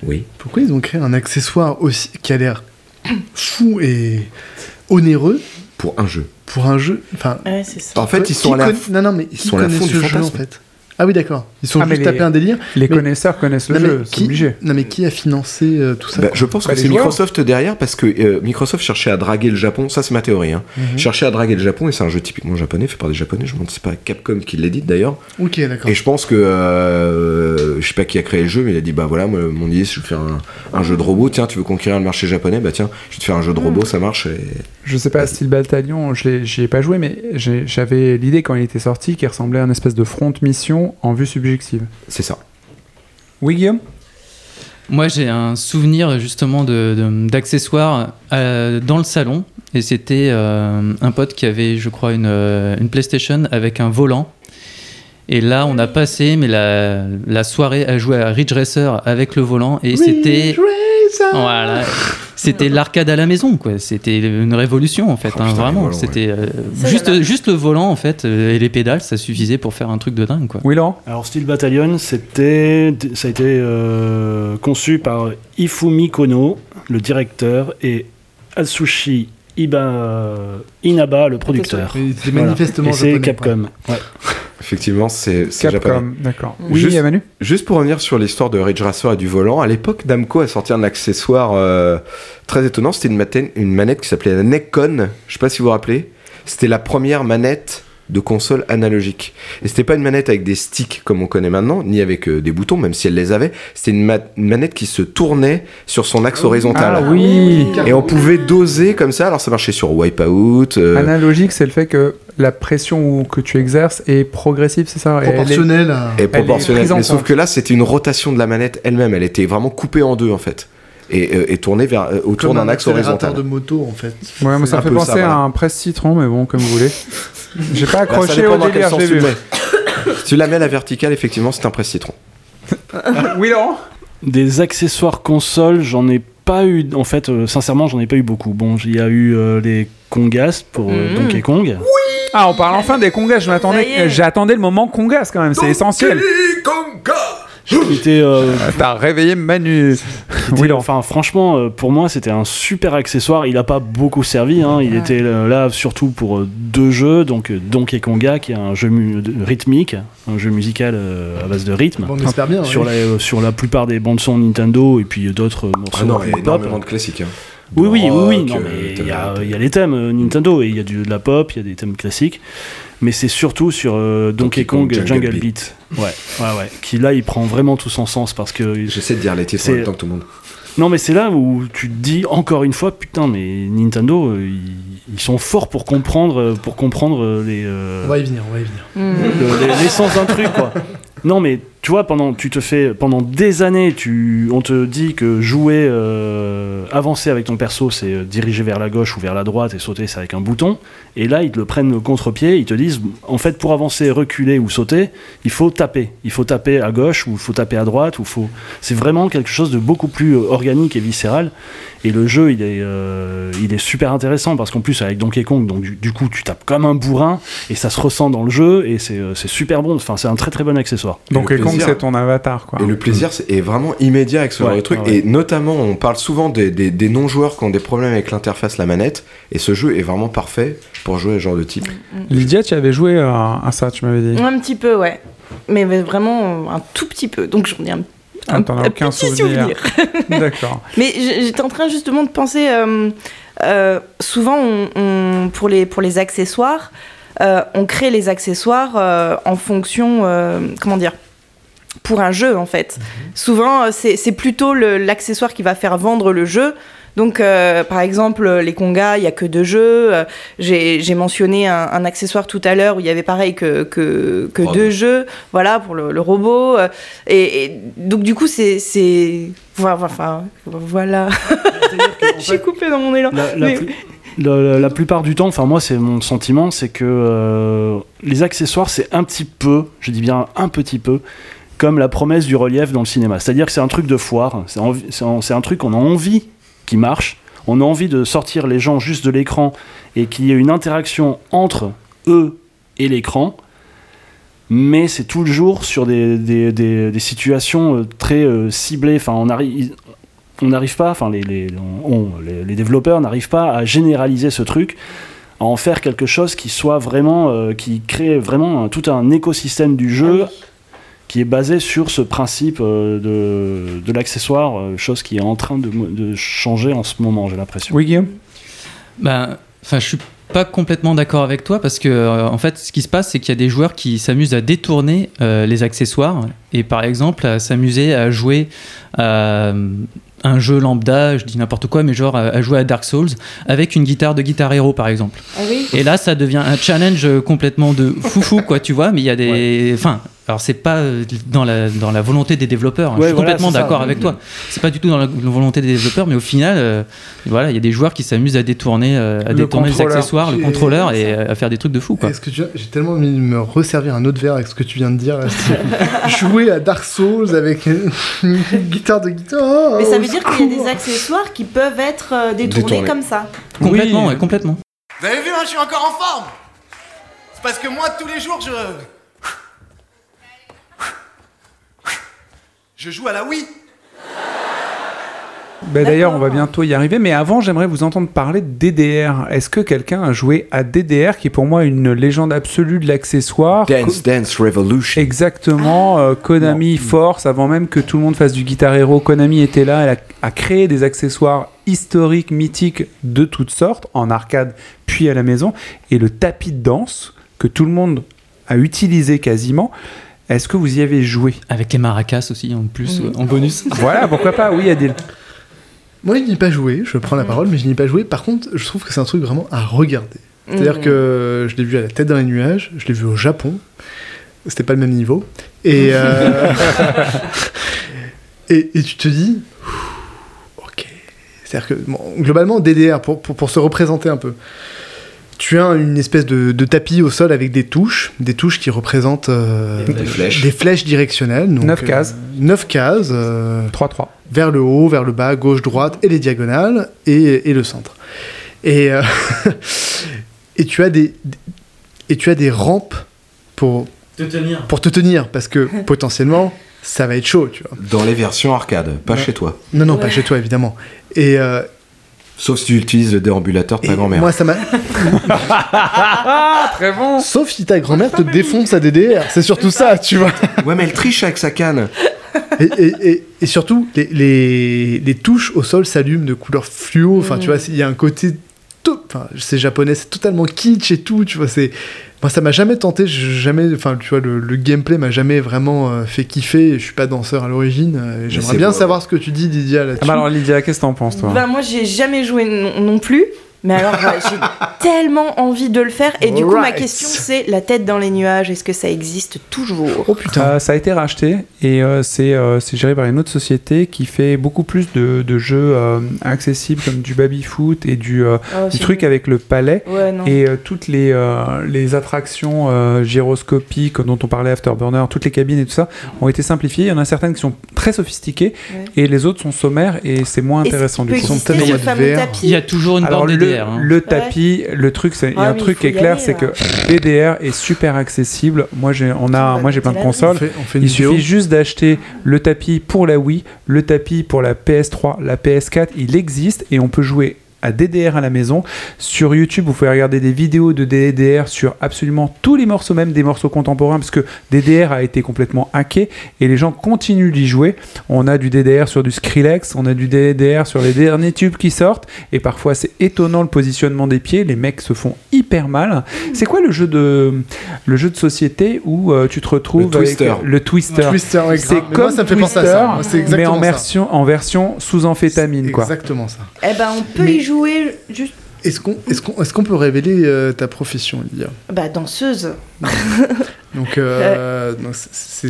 Oui. Pourquoi ils ont créé un accessoire aussi qui a l'air fou et onéreux Pour un jeu. pour un jeu Enfin, Ouais, c'est ça. En fait, ils qui sont à la conna- Non, non, mais ils sont à la fond du jeu en fantasme. fait? Ah oui, d'accord. Ils sont Ah, mais juste les- tapés un délire. Les Mais- connaisseurs connaissent le Non, jeu, c'est qui- obligé. Non, mais qui a financé euh, tout ça Bah, je pense que les c'est. Microsoft derrière parce que euh, Microsoft cherchait à draguer le Japon. Ça, c'est ma théorie. Hein. Mhm. Cherchait à draguer le Japon et c'est un jeu typiquement japonais fait par des japonais. Je me demande si c'est pas Capcom qui l'édite d'ailleurs. Ok, d'accord. Et je pense que euh, je sais pas qui a créé le jeu, mais il a dit bah voilà, moi, mon idée c'est de faire un, un jeu de robot. Tiens, tu veux conquérir le marché japonais? Bah tiens, je vais te faire un jeu de robot, ça marche. Et... Je sais pas, Steel Battalion, je l'ai- j'y ai pas joué, mais j'ai- j'avais l'idée quand il était sorti qui ressemblait à une espèce de front mission en vue subjective. C'est ça. Oui, Guillaume? Moi, j'ai un souvenir justement de- de- d'accessoires euh, dans le salon. Et c'était euh, un pote qui avait, je crois, une, euh, une PlayStation avec un volant. Et là, on a passé mais la, la soirée à jouer à Ridge Racer avec le volant. Et c'était. Voilà. C'était l'arcade à la maison, quoi. C'était une révolution, en fait. Oh, hein, putain, vraiment. C'était euh, juste, juste le volant, en fait, euh, et les pédales, ça suffisait pour faire un truc de dingue, quoi. Oui, Laurent Alors Steel Battalion, c'était, ça a été euh, conçu par Ifumi Kono, le directeur, et Atsushi Iba, Inaba, le producteur. C'est Voilà. manifestement Et c'est Capcom. Ouais. Effectivement, c'est c'est japonais. Capcom, d'accord. Oui, Juste- Manu Juste pour revenir sur l'histoire de Ridge Racer et du volant, à l'époque, Namco a sorti un accessoire euh, très étonnant. C'était une, une manette qui s'appelait la Neccon. Je sais pas si vous vous rappelez. C'était la première manette de console analogique. Et c'était pas une manette avec des sticks comme on connaît maintenant, ni avec euh, des boutons, même si elle les avait. C'était une, ma- une manette qui se tournait sur son axe horizontal. Ah oui Et on pouvait doser comme ça. Alors ça marchait sur Wipeout. euh, Analogique, c'est le fait que la pression que tu exerces est progressive, c'est ça? Et proportionnelle. prise en Mais sauf que là, c'était une rotation de la manette elle-même. Elle était vraiment coupée en deux, en fait. Et, euh, et vers, euh, autour Comme d'un un axe horizontal. de moto en fait. Ouais, moi, ça me fait penser ça, voilà. à un presse citron, mais bon, comme vous voulez. J'ai pas Bah, accroché au délire, j'ai tu vu. si tu la mets à la verticale, effectivement, c'est un presse citron. Oui, Laurent? Des accessoires consoles, j'en ai pas eu, en fait, euh, sincèrement, j'en ai pas eu beaucoup. Bon, il y a eu euh, les Congas pour euh, Mhm. Donkey Kong. Ah, on parle enfin des est. j'attendais le moment congas quand même. C'est essentiel. Qui était, euh, T'as réveillé Manu. était- Oui, enfin, franchement, euh, pour moi, c'était un super accessoire. Il a pas beaucoup servi. hein. Il Ouais. était euh, là surtout pour deux jeux. Donc, Donkey Konga, qui est un jeu rythmique, un jeu musical à base de rythme. Bon, on espère bien. Sur, oui. la, sur la plupart des bandes son Nintendo et puis d'autres morceaux Ah non, il y a énormément de classiques. hein. Oui, oui, oui, oui, Rock, non, mais t'as- il y a, y les thèmes Nintendo et il y a du, de la pop, il y a des thèmes classiques, mais c'est surtout sur euh, Donkey, Donkey Kong, Kong Jungle, Jungle Beat. Ouais, ouais, ouais. Qui là, il prend vraiment tout son sens parce que. J'essaie de dire les titres en même temps que tout le monde. Non, mais c'est là où tu te dis encore une fois, putain, mais Nintendo, euh, ils, ils sont forts pour comprendre, euh, pour comprendre les. euh, On va y venir, on va y venir. Les- l'essence d'un truc quoi. Non mais tu vois pendant tu te fais pendant des années tu on te dit que jouer euh, avancer avec ton perso c'est euh, diriger vers la gauche ou vers la droite et sauter c'est avec un bouton. Et là ils te le prennent contre-pied ils te disent en fait pour avancer reculer ou sauter il faut taper. Il faut taper à gauche ou il faut taper à droite ou faut c'est vraiment quelque chose de beaucoup plus euh, organique et viscéral. Et le jeu il est euh, il est super intéressant parce qu'en plus avec Donkey Kong donc du, du coup tu tapes comme un bourrin et ça se ressent dans le jeu et c'est euh, c'est super bon. Enfin c'est un très très bon accessoire. Donc, le Kong, c'est ton avatar, quoi. Et le plaisir est vraiment immédiat avec ce Ouais, genre de truc. ouais. Et notamment, on parle souvent des, des- des non-joueurs qui ont des problèmes avec l'interface, la manette. Et ce jeu est vraiment parfait pour jouer à ce genre de type. Lydia, tu avais joué à, à ça, tu m'avais dit. Un petit peu, ouais. Mais vraiment un tout petit peu. Donc j'en ai un, Ah, un- t'en as un aucun petit souvenir. souvenir. D'accord. Mais j'étais en train justement de penser, euh, euh, souvent on, on- pour, les, pour les accessoires, euh, on crée les accessoires euh, en fonction, euh, comment dire, pour un jeu en fait. Souvent euh, c'est c'est plutôt l'accessoire qui va faire vendre le jeu. Donc, euh, par exemple, les congas, il y a que deux jeux. Euh, J'ai j'ai mentionné un, un accessoire tout à l'heure où il y avait pareil que, que, deux jeux, voilà, pour le, le robot. Euh, Et, et donc, du coup, c'est. c'est- Voilà. Enfin, voilà. Je suis coupée dans mon élan. la, la Mais- plus- la- la- la plupart du temps enfin moi c'est mon sentiment c'est que euh, les accessoires c'est un petit peu je dis bien un petit peu comme la promesse du relief dans le cinéma. C'est à dire que c'est un truc de foire c'est un, truc qu'on a envie qui marche. On a envie de sortir les gens juste de l'écran et qu'il y ait une interaction entre eux et l'écran. Mais c'est toujours sur des, des, des- situations euh, très euh, ciblées. Enfin, on arrive, on n'arrive pas, enfin, les, développeurs n'arrivent pas à généraliser ce truc, à en faire quelque chose qui soit vraiment, euh, qui crée vraiment tout un écosystème du jeu qui est basé sur ce principe euh, de, de l'accessoire, euh, chose qui est en train de, changer en ce moment, j'ai l'impression. Oui, Guillaume? Ben, enfin, je suis pas complètement d'accord avec toi parce que euh, en fait, ce qui se passe, c'est qu'il y a des joueurs qui s'amusent à détourner euh, les accessoires et par exemple à s'amuser à jouer à euh, un jeu lambda, je dis n'importe quoi, mais genre à, à jouer à Dark Souls avec une guitare de Guitar Hero par exemple. Ah oui? Et là, ça devient un challenge complètement de foufou, quoi, tu vois. Mais il y a des. Enfin, alors c'est pas euh, dans la, dans la volonté des développeurs. hein, Ouais, je suis voilà, complètement d'accord avec toi. C'est pas du tout dans la volonté des développeurs, mais au final, euh, voilà, il y a des joueurs qui s'amusent à détourner, euh, à Le détourner les accessoires, le contrôleur et à faire des trucs de fou, quoi. Est-ce que tu j'ai tellement envie de me resservir un autre verre avec ce que tu viens de dire. Jouer à Dark Souls avec une guitare de guitare. Mais ça au veut dire qu'il y a des accessoires qui peuvent être détournés Détournés. comme ça. Complètement, Oui. ouais, complètement. Vous avez vu, hein, je suis encore en forme C'est parce que moi, tous les jours, je... Je joue à la Wii Ben, D'ailleurs, on va bientôt y arriver, mais avant, j'aimerais vous entendre parler de DDR. Est-ce que quelqu'un a joué à DDR, qui est pour moi une légende absolue de l'accessoire? Dance Dance Revolution. Exactement, euh, Konami Force, avant même que tout le monde fasse du Guitar Hero, Konami était là, elle a, a créé des accessoires historiques, mythiques de toutes sortes, en arcade puis à la maison, et le tapis de danse que tout le monde a utilisé quasiment. Est-ce que vous y avez joué Avec les maracas aussi, en plus, en bonus. Voilà, pourquoi pas, oui, Adil. Moi, je n'y ai pas joué, je prends la parole, mais je n'y ai pas joué. Par contre, je trouve que c'est un truc vraiment à regarder. C'est-à-dire Mhm. que je l'ai vu à la tête dans les nuages, je l'ai vu au Japon. C'était pas le même niveau. Et, euh, et, et tu te dis, ok. C'est-à-dire que bon, globalement, DDR, pour, pour, pour se représenter un peu, tu as une espèce de, de tapis au sol avec des touches, des touches qui représentent euh, Des flèches. des flèches directionnelles. donc, Neuf cases. 9 cases. euh, 3-3. vers le haut, vers le bas, gauche, droite, et les diagonales, et, et le centre. Et, euh, et, tu as des, et tu as des rampes pour Te tenir. pour te tenir, parce que potentiellement, ça va être chaud, tu vois. Dans les versions arcade, pas Ouais. chez toi. Non, non, pas chez toi, évidemment. Et, euh, Sauf si tu utilises le déambulateur de ta grand-mère. moi, ça m'a... Très bon. Sauf si ta grand-mère te défonce à DDR, c'est surtout ça, tu vois. Ouais, mais elle triche avec sa canne. Et, et- et- et surtout, les, les- les touches au sol s'allument de couleur fluo. Enfin, tu vois, il y a un côté. Enfin, c'est japonais, c'est totalement kitsch et tout. Tu vois, c'est. Moi, ça m'a jamais tenté. Jamais. Enfin, tu vois, le, le gameplay m'a jamais vraiment euh, fait kiffer. Je suis pas danseur à l'origine. euh, J'aimerais bien beau. savoir ce que tu dis, Didier, là-dessus. Ah bah alors Lydia, qu'est-ce que t'en penses toi Bah, moi, j'ai jamais joué non, non plus. Mais alors, j'ai tellement envie de le faire. Et du coup, ma question, c'est la tête dans les nuages, est-ce que ça existe toujours? Oh putain. Euh, ça a été racheté et euh, c'est euh, c'est géré par une autre société qui fait beaucoup plus de, de jeux euh, accessibles comme du baby-foot et du, euh, Oh, du truc avec le palais. Ouais. Et euh, toutes les, euh, les attractions euh, gyroscopiques dont on parlait Afterburner, toutes les cabines et tout ça ont été simplifiées. Il y en a certaines qui sont très sophistiquées Ouais. et les autres sont sommaires et c'est moins intéressant du coup. tellement fameux VR. tapis? Il y a toujours une Alors borne le, Hein. le tapis, le truc, c'est il y a Ah, un truc qui est clair, c'est que. DDR est super accessible. Moi j'ai, on a, va moi j'ai plein de consoles. on fait, on fait une Il vidéo. suffit juste d'acheter le tapis pour la Wii, le tapis pour la PS3, la PS4, il existe et on peut jouer à DDR à la maison. Sur YouTube, vous pouvez regarder des vidéos de DDR sur absolument tous les morceaux, même des morceaux contemporains, parce que DDR a été complètement hacké et les gens continuent d'y jouer. On a du DDR sur du Skrillex, on a du DDR sur les derniers tubes qui sortent et parfois c'est étonnant le positionnement des pieds, les mecs se font hyper mal. C'est quoi le jeu de le jeu de société où euh, tu te retrouves Le avec Twister. le Twister? Twister, ouais, c'est comme moi, ça me fait penser à ça. Moi, mais exactement en ça. version, en version sous amphétamine, quoi. Exactement ça. Eh ben, on peut Mais- y jouer juste. Est-ce qu'on est est peut révéler euh, ta profession, Lydia? Bah, danseuse. Donc, euh,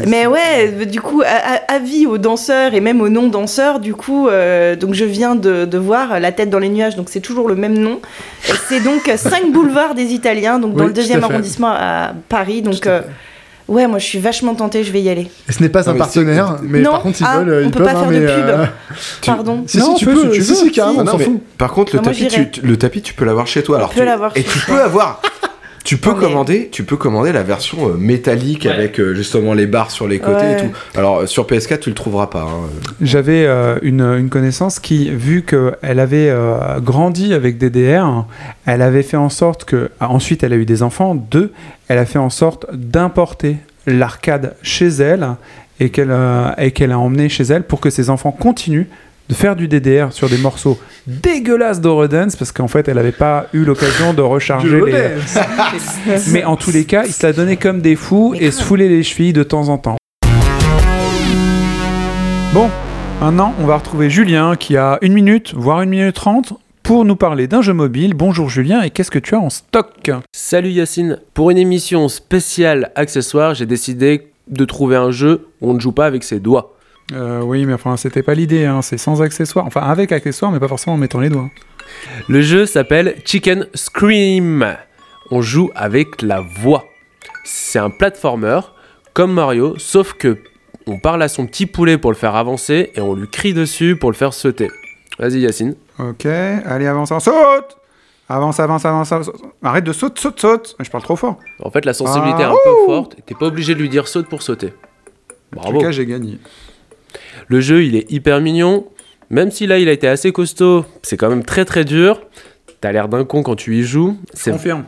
Mais ouais, du coup, avis aux danseurs et même aux non-danseurs, du coup, euh, donc je viens de, de voir La tête dans les nuages, donc c'est toujours le même nom. C'est donc 5 boulevards des Italiens, donc dans Oui, le deuxième arrondissement à Paris. Donc, Tout à fait. Ouais, moi je suis vachement tentée, je vais y aller. Et ce n'est pas Non, un mais partenaire, mais Non, par contre, ils ah, veulent, on ils peut peuvent, pas hein, faire de mais, pub. euh, Pardon. Si, Non, si, tu peux, peux, si tu si, veux. si, carrément, on non, s'en mais fout. par contre, le tapis, tu, le tapis, tu peux l'avoir chez toi. Alors, tu- l'avoir et tu peux avoir. Tu peux Non, mais- commander, tu peux commander la version euh, métallique Ouais. avec euh, justement les barres sur les côtés Ouais. et tout. Alors euh, sur PS4 tu le trouveras pas. hein. J'avais euh, une, une connaissance qui, vu qu'elle avait euh, grandi avec DDR, elle avait fait en sorte que, ah, ensuite elle a eu des enfants, deux, elle a fait en sorte d'importer l'arcade chez elle et qu'elle euh, et qu'elle a emmené chez elle pour que ses enfants continuent de faire du DDR sur des morceaux dégueulasses d'Eurodance parce qu'en fait elle n'avait pas eu l'occasion de recharger les... Mais en tous les cas, ils se la donnaient comme des fous Mais et se foulaient les chevilles de temps en temps. Bon, maintenant, on va retrouver Julien qui a une minute, voire une minute trente, pour nous parler d'un jeu mobile. Bonjour Julien, et qu'est-ce que tu as en stock Salut Yacine. Pour une émission spéciale accessoire, j'ai décidé de trouver un jeu où on ne joue pas avec ses doigts. Euh, Oui, mais enfin, c'était pas l'idée, hein, c'est sans accessoires. Enfin, avec accessoires, mais pas forcément en mettant les doigts. Le jeu s'appelle Chicken Scream. On joue avec la voix. C'est un platformer comme Mario, sauf que on parle à son petit poulet pour le faire avancer et on lui crie dessus pour le faire sauter. Vas-y Yacine. Ok, allez, avance, avance, saute Avance, avance, avance, avance. Arrête de saute, saute, saute Je parle trop fort. En fait, la sensibilité est Ah, un peu forte t'es pas obligé de lui dire saute pour sauter. En Bravo. tout cas, j'ai gagné. Le jeu, il est hyper mignon. Même si là, il a été assez costaud, c'est quand même très très dur. T'as l'air d'un con quand tu y joues. C'est Confirme.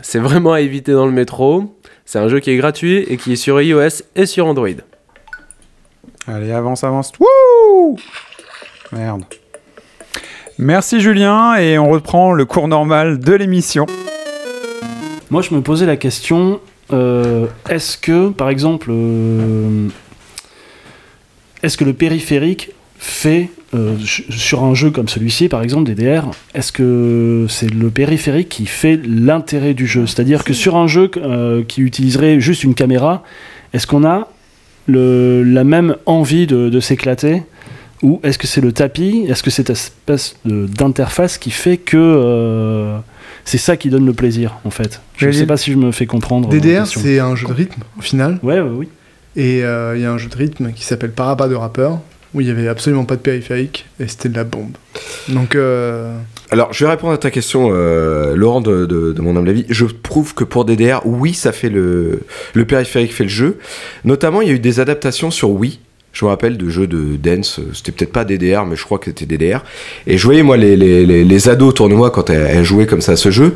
c'est vraiment à éviter dans le métro. C'est un jeu qui est gratuit et qui est sur iOS et sur Android. Allez, avance, avance. Wouh Merde. Merci Julien, et on reprend le cours normal de l'émission. Moi, je me posais la question euh, est-ce que, par exemple, euh, est-ce que le périphérique fait, euh, sur un jeu comme celui-ci, par exemple, DDR, est-ce que c'est le périphérique qui fait l'intérêt du jeu? C'est-à-dire que sur un jeu euh, qui utiliserait juste une caméra, est-ce qu'on a le- la même envie de, de s'éclater? Ou est-ce que c'est le tapis? Est-ce que c'est cette espèce d'interface qui fait que euh, c'est ça qui donne le plaisir, en fait? Je ne sais pas si je me fais comprendre. DDR, c'est un jeu de rythme, au final? Ouais, ouais, oui. Et euh, il y a un jeu de rythme qui s'appelle Parappa de rappeur. où il y avait absolument pas de périphérique et c'était de la bombe. Donc, euh, Alors, je vais répondre à ta question, euh, Laurent, de, de- de mon humble avis. Je prouve que pour DDR, oui, ça fait le, le périphérique fait le jeu. Notamment, il y a eu des adaptations sur Wii. Je me rappelle de jeux de dance, c'était peut-être pas DDR, mais je crois que c'était DDR. Et je voyais, moi, les, les, les, les ados autour de moi quand elles, elles jouaient comme ça à ce jeu.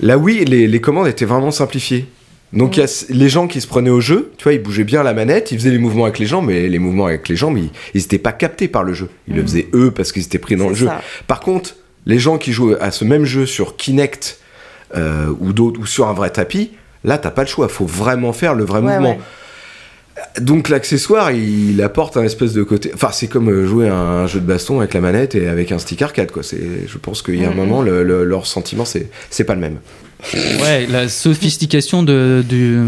Là, oui, les, les commandes étaient vraiment simplifiées. Donc, il y a les gens qui se prenaient au jeu, tu vois, ils bougeaient bien la manette, ils faisaient les mouvements avec les jambes, mais les mouvements avec les jambes, ils n'étaient pas captés par le jeu. Ils le faisaient eux parce qu'ils étaient pris dans le jeu. ça. Par contre, les gens qui jouent à ce même jeu sur Kinect euh, ou d'autres ou sur un vrai tapis, là t'as pas le choix, faut vraiment faire le vrai Ouais, mouvement. ouais. Donc l'accessoire, il apporte un espèce de côté. Enfin, c'est comme euh, jouer à un jeu de baston avec la manette et avec un stick arcade, quoi. C'est, je pense qu'il y a un Mhm. moment, le, le- leur sentiment, c'est, c'est pas le même. Ouais, la sophistication de, du,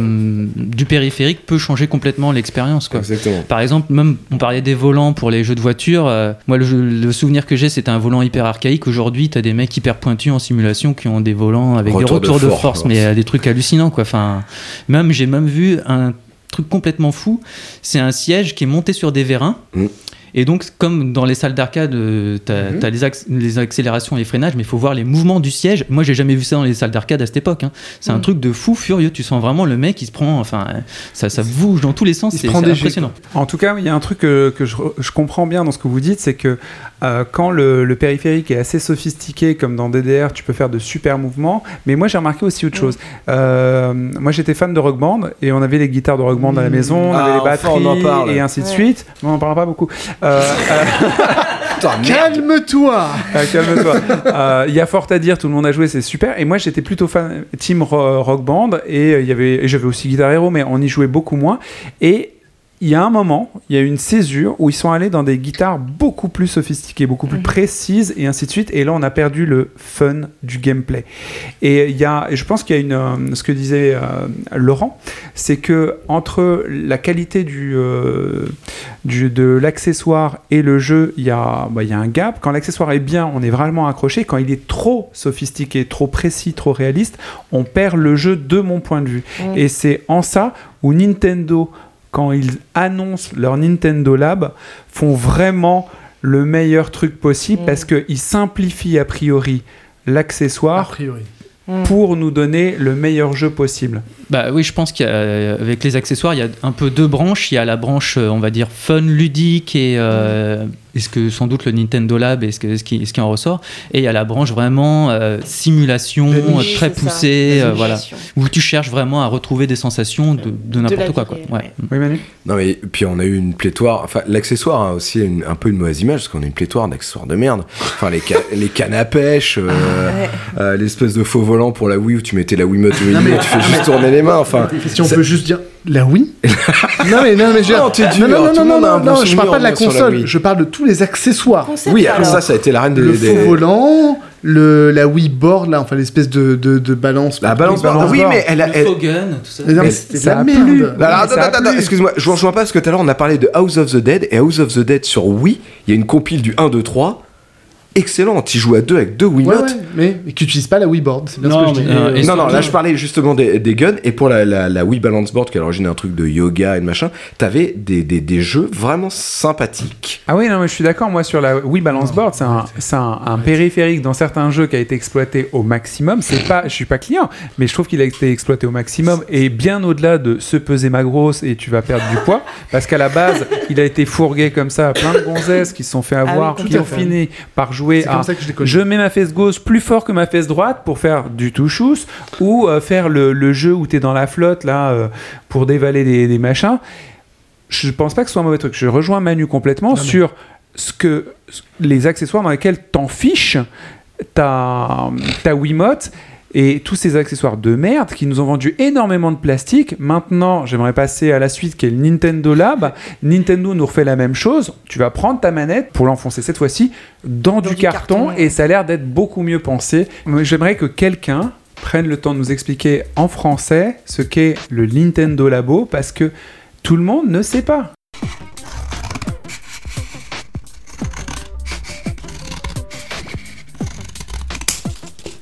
du périphérique peut changer complètement l'expérience. quoi. Exactement. Par exemple, même on parlait des volants pour les jeux de voiture. euh, moi, le, souvenir que j'ai, c'était un volant hyper archaïque. Aujourd'hui, tu as des mecs hyper pointus en simulation qui ont des volants avec Retour de des retours de, force, mais euh, des trucs hallucinants. Quoi. Enfin, même, j'ai même vu un truc complètement fou. C'est un siège qui est monté sur des vérins. Mm. Et donc, comme dans les salles d'arcade, tu as, les, acc- les accélérations et les freinages, mais il faut voir les mouvements du siège. Moi, j'ai jamais vu ça dans les salles d'arcade à cette époque. hein. C'est un Mm. truc de fou furieux. Tu sens vraiment le mec, il se prend. Enfin, ça, ça bouge dans tous les sens. Il se C'est impressionnant. En tout cas, il y a un truc que, que je, je comprends bien dans ce que vous dites, c'est que euh, quand le, le périphérique est assez sophistiqué, comme dans DDR, tu peux faire de super mouvements. Mais moi, j'ai remarqué aussi autre chose. Euh, moi, j'étais fan de Rock Band et on avait les guitares de Rock Band à la maison, on Ah, avait les enfin, batteries on en parle. et ainsi de Ouais. suite. Mais on n'en parlera pas beaucoup. Euh, euh, calme-toi euh, Calme-toi. Euh, Il y a fort à dire, tout le monde a joué, c'est super. Et moi, j'étais plutôt fan Team Ro- Rock Band et il y avait, et j'avais aussi Guitar Hero, mais on y jouait beaucoup moins. Et il y a un moment, il y a une césure où ils sont allés dans des guitares beaucoup plus sophistiquées, beaucoup plus précises et ainsi de suite. Et là, on a perdu le fun du gameplay. Et il y a, et je pense qu'il y a une, euh, ce que disait euh, Laurent, c'est que entre la qualité du, euh, du de l'accessoire et le jeu, il y a, bah, il y a un gap. Quand l'accessoire est bien, on est vraiment accroché. Quand il est trop sophistiqué, trop précis, trop réaliste, on perd le jeu de mon point de vue. Et c'est en ça où Nintendo, quand ils annoncent leur Nintendo Lab, font vraiment le meilleur truc possible Mm. parce qu'ils simplifient a priori A l'accessoire priori. Mm. pour nous donner le meilleur jeu possible. Bah oui, je pense qu'avec les accessoires, il y a un peu deux branches. Il y a la branche, euh, on va dire, fun, ludique et, euh, et ce que sans doute le Nintendo Lab et ce, que, ce, qui, ce qui en ressort. Et il y a la branche vraiment euh, simulation, La euh, niche, très poussée, euh, voilà, où tu cherches vraiment à retrouver des sensations de, de De la n'importe quoi. quoi. Ouais. Oui, Manu? Non mais puis on a eu une pléthore. Enfin l'accessoire a aussi une- un peu une mauvaise image parce qu'on a une pléthore d'accessoires de merde. Enfin les, ca- les cannes à pêche, euh, Ouais. euh, l'espèce de faux volant pour la Wii où tu mettais la Wiimote au Non, milieu, mais- tu fais juste tourner les mains. Enfin Si on ça- peut juste dire la Wii? Non mais non mais je Non, t'es dur, non non tout non le non monde a un non, bon non, je parle souvenir, pas de la moi, sur la console, Wii. je parle de tous les accessoires. Concept, oui alors ça ça a été la reine des, Le des- faux volant, le la Wii board là, enfin l'espèce de, de, de balance. la balance balance board. Ah oui board. mais elle a Le elle- faux gun, tout ça. Mais non, mais c'était la merde. Oui, attends, excuse-moi, je vous rejoins pas parce que tout à l'heure on a parlé de House of the Dead et House of the Dead sur Wii, il y a une compile du 1, 2, 3. Excellent, tu joues à deux avec deux Ouais, Wiimotes. ouais, mais, mais qui n'utilise pas la Wii board, c'est bien Non, ce que je mais, dis. euh, et non, là je parlais justement des, des guns et pour la, la, la Wii Balance Board qui est à l'origine un truc de yoga et de machin, t'avais des, des, des jeux vraiment sympathiques. Ah oui, non, mais je suis d'accord. Moi, sur la Wii Balance Board, c'est un, c'est un, un périphérique dans certains jeux qui a été exploité au maximum. C'est pas, je suis pas client, mais je trouve qu'il a été exploité au maximum et bien au-delà de se peser ma grosse et tu vas perdre du poids, parce qu'à la base, il a été fourgué comme ça à plein de gonzesses qui se sont fait avoir, oui, qui ont fini par jouer C'est à comme ça que je je mets ma fesse gauche plus fort que ma fesse droite pour faire du touchous ou euh, faire le, le jeu où tu es dans la flotte là euh, pour dévaler des, des machins. Je pense pas que ce soit un mauvais truc. Je rejoins Manu complètement sur ce que les accessoires dans lesquels t'en fiches ta, ta Wiimote et tous ces accessoires de merde qui nous ont vendu énormément de plastique. Maintenant, j'aimerais passer à la suite qui est le Nintendo Lab. Nintendo nous refait la même chose. Tu vas prendre ta manette pour l'enfoncer cette fois-ci dans, du, du carton, carton. et ça a l'air d'être beaucoup mieux pensé. J'aimerais que quelqu'un prenne le temps de nous expliquer en français ce qu'est le Nintendo Labo parce que tout le monde ne sait pas.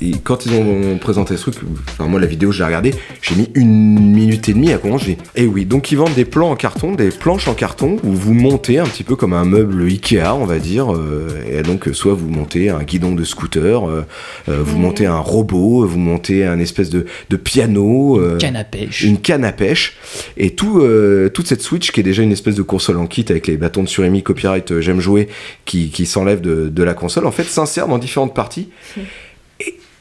Et quand ils ont présenté ce truc, enfin moi la vidéo je l'ai regardée, j'ai mis une minute et demie à comprendre. J'ai eh oui, donc ils vendent des plans en carton, des planches en carton où vous montez un petit peu comme un meuble Ikea, on va dire. euh, et donc soit vous montez un guidon de scooter, euh, euh, vous montez un robot, vous montez un espèce de, de piano, euh, Canne à pêche. une canne à pêche, et tout, toute cette Switch qui est déjà une espèce de console en kit avec les bâtons de surimi copyright j'aime jouer qui, qui s'enlèvent de, de la console, en fait s'insère dans différentes parties. Et,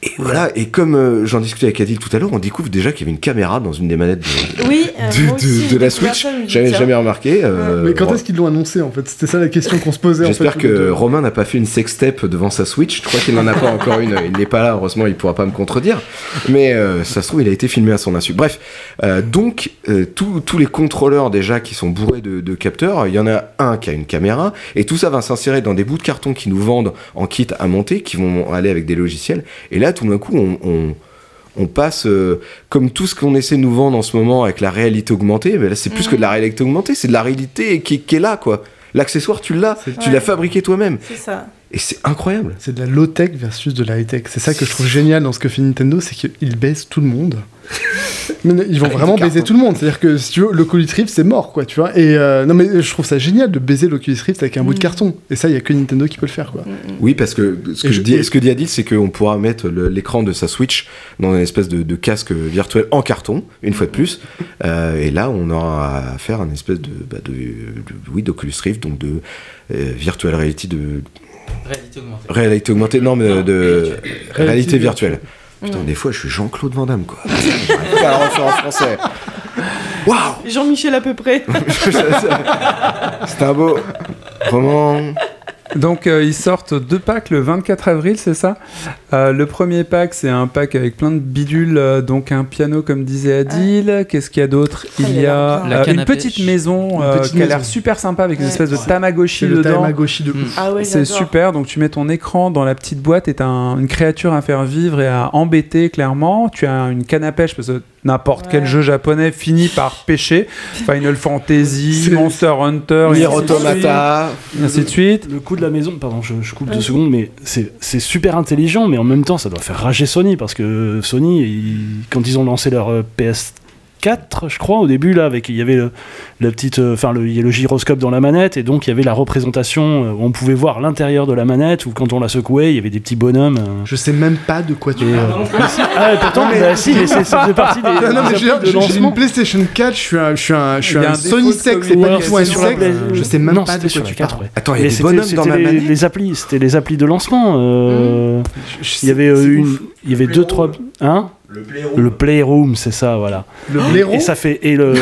et voilà, et comme euh, j'en discutais avec Adil tout à l'heure, on découvre déjà qu'il y avait une caméra dans une des manettes de, Oui, euh, de, aussi, de- de la Switch. J'avais jamais remarqué. euh, Mais quand bon. est-ce qu'ils l'ont annoncé en fait? C'était ça la question qu'on se posait. en J'espère fait, que. Romain n'a pas fait une sextape devant sa Switch. Je crois qu'il n'en a pas encore une. Il n'est pas là, heureusement, il pourra pas me contredire. Mais euh, ça se trouve, il a été filmé à son insu. Bref, euh, donc euh, tous tous les contrôleurs déjà qui sont bourrés de, de capteurs, il y en a un qui a une caméra, et tout ça va s'insérer dans des bouts de carton qui nous vendent en kit à monter, qui vont aller avec des logiciels. Et là, tout d'un coup, on, on- on passe euh, comme tout ce qu'on essaie de nous vendre en ce moment avec la réalité augmentée, mais là c'est plus que de la réalité augmentée, c'est de la réalité qui, qui est là quoi. L'accessoire tu l'as, tu Ouais. l'as fabriqué toi-même. C'est ça. Et c'est incroyable. C'est de la low-tech versus de la high-tech. C'est ça que je trouve génial dans ce que fait Nintendo, c'est qu'ils baissent tout le monde. Mais ils vont Avec vraiment baiser cartons. tout le monde. C'est-à-dire que si tu veux, l'Oculus Rift, c'est mort, quoi, tu vois. Et euh, non, mais je trouve ça génial de baiser l'Oculus Rift avec un bout de carton. Et ça, il y a que Nintendo qui peut le faire, quoi. Oui, parce que ce que, Et je je- dis, et- ce que dit Adil, c'est qu'on pourra mettre l'écran de sa Switch dans une espèce de, de casque virtuel en carton, une fois de plus. Euh, et là, on aura à faire un espèce de, bah, de, de- oui, d'Oculus Rift, donc de euh, virtual reality, de Réalité augmentée. réalité augmentée, non, mais de, de réalité, Réalité virtuelle. Putain, des fois, je suis Jean-Claude Van Damme, quoi. Pas à refaire en français. Waouh Jean-Michel à peu près. C'est un beau roman. Donc euh, ils sortent deux packs le 24 avril, c'est ça? Euh, Le premier pack, c'est un pack avec plein de bidules, euh, donc un piano comme disait Adil. Qu'est-ce qu'il y a d'autre? Il y a euh, une petite maison Une euh, petite qui a l'air super sympa avec une espèce de Tamagotchi le dedans. Tamagotchi de Mm. ouf. Ah ouais, C'est super, donc tu mets ton écran dans la petite boîte et t'as un- une créature à faire vivre et à embêter clairement. Tu as une canne à pêche parce que n'importe quel jeu japonais finit par pêcher. Final Fantasy, Monster Hunter, Nier ainsi de suite. Automata. Et ainsi de suite. Le coup de la maison, pardon, je, je coupe deux secondes, mais c'est super intelligent, mais en même temps, ça doit faire rager Sony, parce que Sony, ils- quand ils ont lancé leur euh, PS4, je crois, au début, là, avec, il y avait le, la petite, euh, enfin, le, il y a le gyroscope dans la manette, et donc il y avait la représentation, euh, où on pouvait voir l'intérieur de la manette, ou quand on la secouait, il y avait des petits bonhommes. euh, Je sais même pas de quoi tu parles. euh, ah, pourtant, bah, si, mais c'est- ça faisait partie des, Non, non, mais j'ai une PlayStation 4, je suis un, je suis un, je suis un Sony Sec, c'est pas du tout un la. Play- Je sais même non, pas de quoi tu la 4, parles. Attends, il y a Mais des bonhommes dans les, manette. les applis, c'était les applis de lancement. euh, Il y avait euh, une, il y avait deux trois, hein? Le Playroom, c'est ça, voilà. Le blaireau Et ça fait et le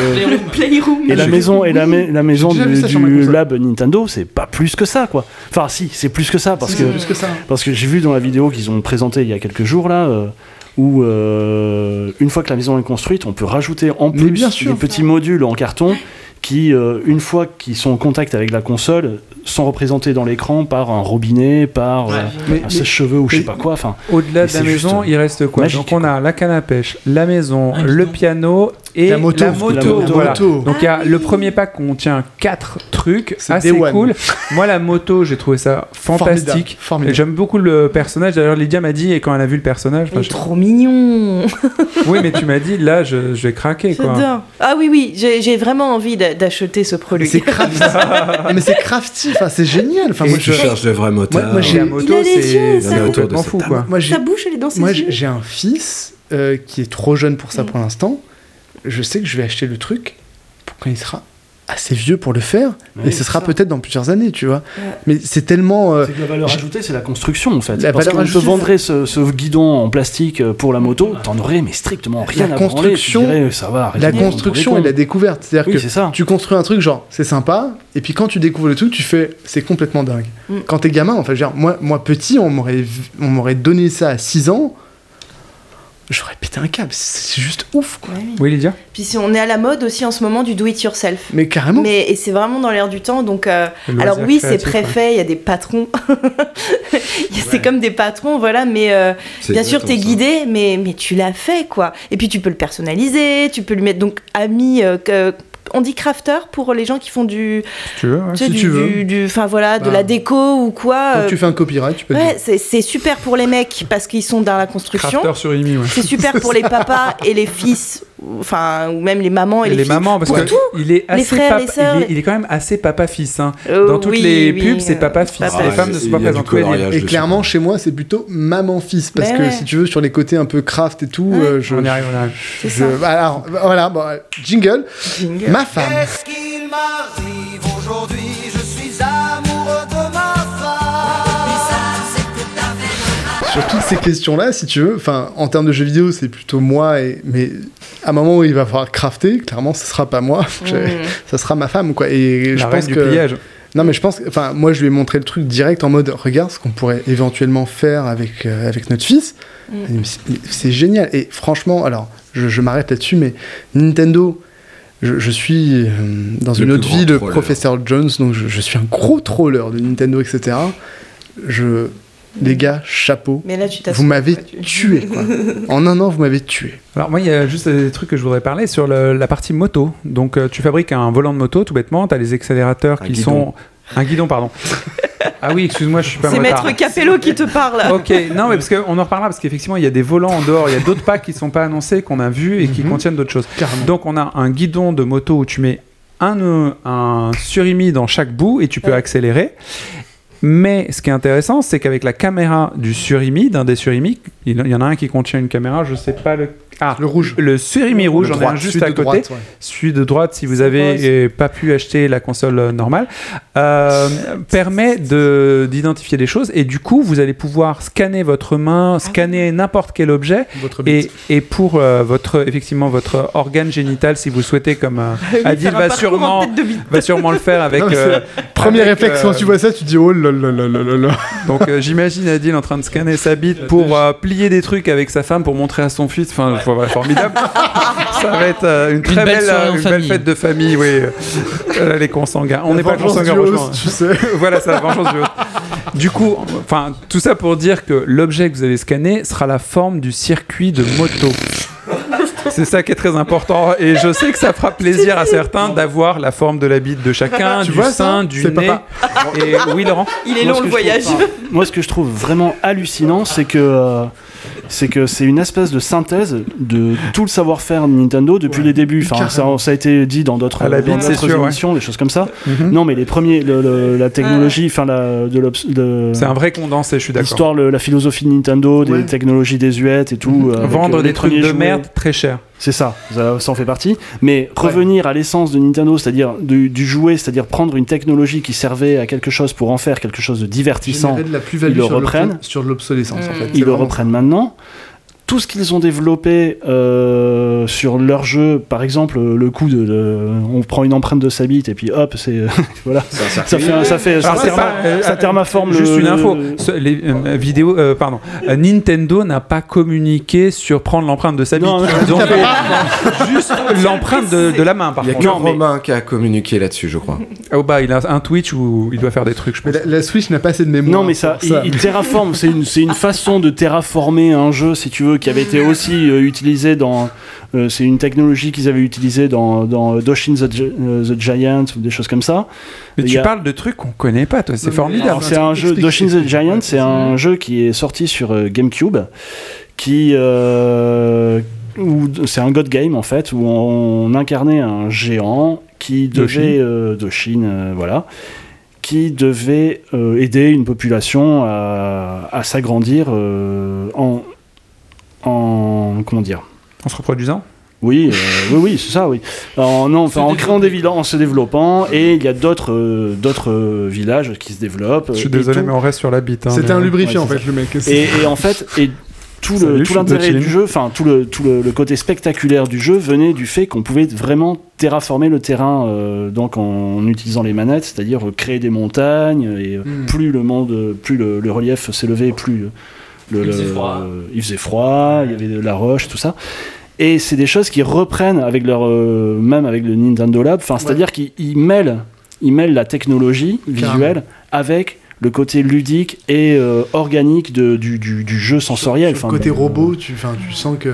Playroom. et la maison et la, oui, ma- la maison du, lab Nintendo, c'est pas plus que ça, quoi. Enfin, si, c'est plus que ça parce Si, que c'est plus que ça. parce que j'ai vu dans la vidéo qu'ils ont présenté il y a quelques jours là. euh, où euh, une fois que la maison est construite, on peut rajouter en plus bien sûr. des petits modules en carton qui, euh, une fois qu'ils sont en contact avec la console, sont représentés dans l'écran par un robinet, par euh, Mais- un sèche-cheveux ou je sais pas quoi. Enfin, Au-delà de la maison, il reste quoi? magique, Donc on a la canne à pêche, la maison, le piano et La moto. La moto. voilà. moto. Donc il y a le premier pack contient quatre trucs C'est assez cool. Moi la moto, j'ai trouvé ça fantastique. Formidable, formidable. Et J'aime beaucoup le personnage. D'ailleurs Lydia m'a dit et quand elle a vu le personnage, Il est je- trop mignon. oui mais tu m'as dit là je, je vais craquer quoi. Ah oui, oui, j'ai j'ai vraiment envie d'a- d'acheter ce produit. c'est crafty. Mais c'est crafty. Enfin, c'est génial. Enfin, moi, tu je- cherches de vrais motards. Moi- moi, j'ai- la moto Il a les c'est yeux, c'est ça. complètement fou quoi. moi, j'ai- Sa bouche, elle est dans ses Moi, yeux. j'ai j'ai un fils euh, qui est trop jeune pour ça pour l'instant. Je sais que je vais acheter le truc pour quand il sera assez vieux pour le faire. Et ce sera peut-être dans plusieurs années, tu vois. Ouais. Mais c'est tellement. euh, C'est que la valeur ajoutée, c'est la construction en fait. La Parce valeur qu'on te vendrait ce, ce guidon en plastique euh, pour la moto, t'en aurais mais strictement rien La à branler, construction- dirais, ça va, arrêtez la construction et la découverte. C'est-à-dire Oui, que ça. tu construis un truc, genre, c'est sympa, et puis quand tu découvres le truc, tu fais, c'est complètement dingue. Mm. Quand t'es gamin, enfin, je veux dire, moi, moi petit, on m'aurait, on m'aurait donné ça à 6 ans, j'aurais pété un câble. C'est juste ouf, quoi. Ouais, oui. Oui Lydia Puis si on est à la mode aussi en ce moment du do it yourself. Mais carrément. Mais et c'est vraiment dans l'air du temps. Donc, euh, alors oui, c'est préfet, il y a des patrons. c'est comme des patrons, voilà. Mais euh, bien sûr, t'es guidé, mais mais tu l'as fait, quoi. Et puis tu peux le personnaliser, tu peux lui mettre donc ami. euh, que- on dit crafter pour les gens qui font du, tu veux, tu sais, Si du, tu veux. du- voilà, de Bah. la déco ou quoi. Quand euh, tu fais un copyright, tu peux le Ouais, dire. c'est c'est super pour les mecs parce qu'ils sont dans la construction. Crafter sur Imi, ouais. C'est super pour les papas et les fils, ou- enfin, ou même les mamans et, Et les, les filles. mamans, parce Pour que tout. il est assez frères, papa- les sœurs, il, est, il est quand même assez papa-fils. hein. Euh, Dans toutes oui, les oui, pubs, c'est euh, papa-fils. papa- les femmes ne sont pas coloriage. Et clairement, chez moi, c'est plutôt maman-fils. Parce que si tu veux, sur les côtés un peu craft et tout, je. On y arrive, on y arrive. C'est je- ça. alors, voilà, jingle. Jingle. Ma femme. Qu'est-ce qu'il m'arrive aujourd'hui Je suis amoureux de ma femme. Sur toutes ces questions-là, si tu veux, enfin, en termes de jeux vidéo, c'est plutôt moi, et, mais à un moment où il va falloir crafter, clairement, ce sera pas moi, Mm. ça sera ma femme, quoi. Et je La reine pense du que. pliage. Non, mais je pense, enfin, moi, je lui ai montré le truc direct en mode, regarde ce qu'on pourrait éventuellement faire avec, euh, avec notre fils. Mm. C'est- C'est génial. Et franchement, alors, je, je m'arrête là-dessus, mais Nintendo, je, je suis euh, dans Le une autre vie, le troller. professeur Jones, donc je, je suis un gros troller de Nintendo, etc. Je, les gars, chapeau. Mais là, tu t'as Vous m'avez tué, quoi. En un an, vous m'avez tué. Alors moi, il y a juste des trucs que je voudrais parler sur le- la partie moto. Donc euh, tu fabriques un volant de moto, tout bêtement, tu as les accélérateurs Un qui guidon. sont... Un guidon, pardon. ah oui, excuse-moi, je suis pas C'est. Maître Capello qui te parle. Ok, non, mais parce qu'on en reparlera, parce qu'effectivement, il y a des volants en dehors, il y a d'autres packs qui sont pas annoncés, qu'on a vus et qui Mhm. contiennent d'autres choses. Carrément. Donc, on a un guidon de moto où tu mets un, un surimi dans chaque bout et tu peux Ouais. accélérer. Mais ce qui est intéressant, c'est qu'avec la caméra du surimi, d'un des surimi, il y en a un qui contient une caméra, je sais pas le. Ah, Le rouge. le surimi rouge, Le j'en ai droite, un juste celui à de côté. droite, ouais. Celui de droite, si vous avez pas pu acheter la console euh, normale, euh, permet de- d'identifier des choses et du coup, vous allez pouvoir scanner votre main, scanner n'importe quel objet Votre et, et pour euh, votre effectivement votre organe génital, si vous souhaitez, comme euh, Adil Faire un va sûrement va sûrement le faire avec. Non, euh, Premier avec, réflexe euh, quand tu vois ça, tu dis oh là donc euh, j'imagine Adil en train de scanner sa bite pour euh, plier des trucs avec sa femme pour montrer à son fils. Enfin, voilà, formidable. Ça va être euh, une très belle euh, une fête de famille, oui. Euh, les consanguins. On n'est pas consanguins, tu sais. voilà, c'est la vengeance du host. Du coup, enfin, tout ça pour dire que l'objet que vous allez scanner sera la forme du circuit de moto. C'est ça qui est très important et je sais que ça fera plaisir à certains d'avoir la forme de la bite de chacun, Tu du vois sein, du nez. papa. Et oui, Laurent. Il est Moi, long le voyage. trouve- moi, ce que je trouve vraiment hallucinant, c'est que euh, c'est que c'est une espèce de synthèse de tout le savoir-faire de Nintendo depuis Ouais, les débuts. Enfin, ça, a été dit dans d'autres ouais. émissions, des choses comme ça. Mhm. Non, mais les premiers, le- le- la technologie, enfin, la, de l'obs- de- C'est un vrai condensé, je suis d'accord. l'histoire, la philosophie de Nintendo, des Ouais. technologies désuètes et tout. avec, Vendre euh, des trucs de jouets. merde très cher. C'est ça, ça, ça en fait partie. Mais revenir à l'essence de Nintendo, c'est-à-dire du, du jouet, c'est-à-dire prendre une technologie qui servait à quelque chose pour en faire quelque chose de divertissant, de la ils le reprennent. sur l'obsolescence en fait. ils le reprennent maintenant. Tout ce qu'ils ont développé euh, sur leur jeu, par exemple, le coup de, de- on prend une empreinte de sa bite et puis hop, c'est voilà, ça fait, ça fait, ça pas, euh, ça termaforme Juste le- une info. le- Ce- les euh, vidéos, euh, pardon. Euh, Nintendo n'a pas communiqué sur prendre l'empreinte de sa bite. Non, non. Ils ont fait juste l'empreinte de, de la main, par Il y a contre. que Non, mais- Romain qui a communiqué là-dessus, je crois. Oh bah, il a un Twitch où il doit faire des trucs, je Mais pense. la, la Switch n'a pas assez de mémoire. Non, mais ça, il, il terraforme. C'est une, c'est une façon de terraformer un jeu, si tu veux, qui avait été aussi euh, utilisé dans. euh, c'est une technologie qu'ils avaient utilisée dans, dans Doshin the, Gi- euh, the Giant ou des choses comme ça. Mais tu a- parles de trucs qu'on connaît pas, toi. C'est formidable. C'est un jeu, Doshin the. Giant, c'est un jeu qui est sorti sur euh, GameCube, qui. euh, c'est un God Game en fait, où on incarnait un géant qui Doshin. devait. euh, Doshin, euh, voilà. Qui devait euh, aider une population à, à s'agrandir euh, en. En. comment dire? En se reproduisant? Oui, euh, oui, oui, c'est ça, oui. En, non, enfin, en créant des villages, en se développant, et il y a d'autres, euh, d'autres euh, villages qui se développent. Je suis désolé, tout- mais on reste sur la bite. hein, C'était un lubrifiant ouais, en fait, le mec. Et, et en fait, et tout je l'intérêt du jeu, enfin tout le tout le, le côté spectaculaire du jeu venait du fait qu'on pouvait vraiment terraformer le terrain, euh, donc en, utilisant les manettes, c'est-à-dire créer des montagnes. Et euh, Mm. plus le monde, plus le, le relief s'élevait, plus le, Il faisait le- froid. il faisait froid, il y avait de la roche, tout ça. Et c'est des choses qui reprennent avec leur, euh, même avec le Nintendo Lab. Enfin, c'est-à-dire qu'ils ils mêlent, ils mêlent la technologie visuelle avec le côté ludique et euh, organique de, du, du, du jeu sensoriel. Sur le côté robot, tu, enfin, tu sens que.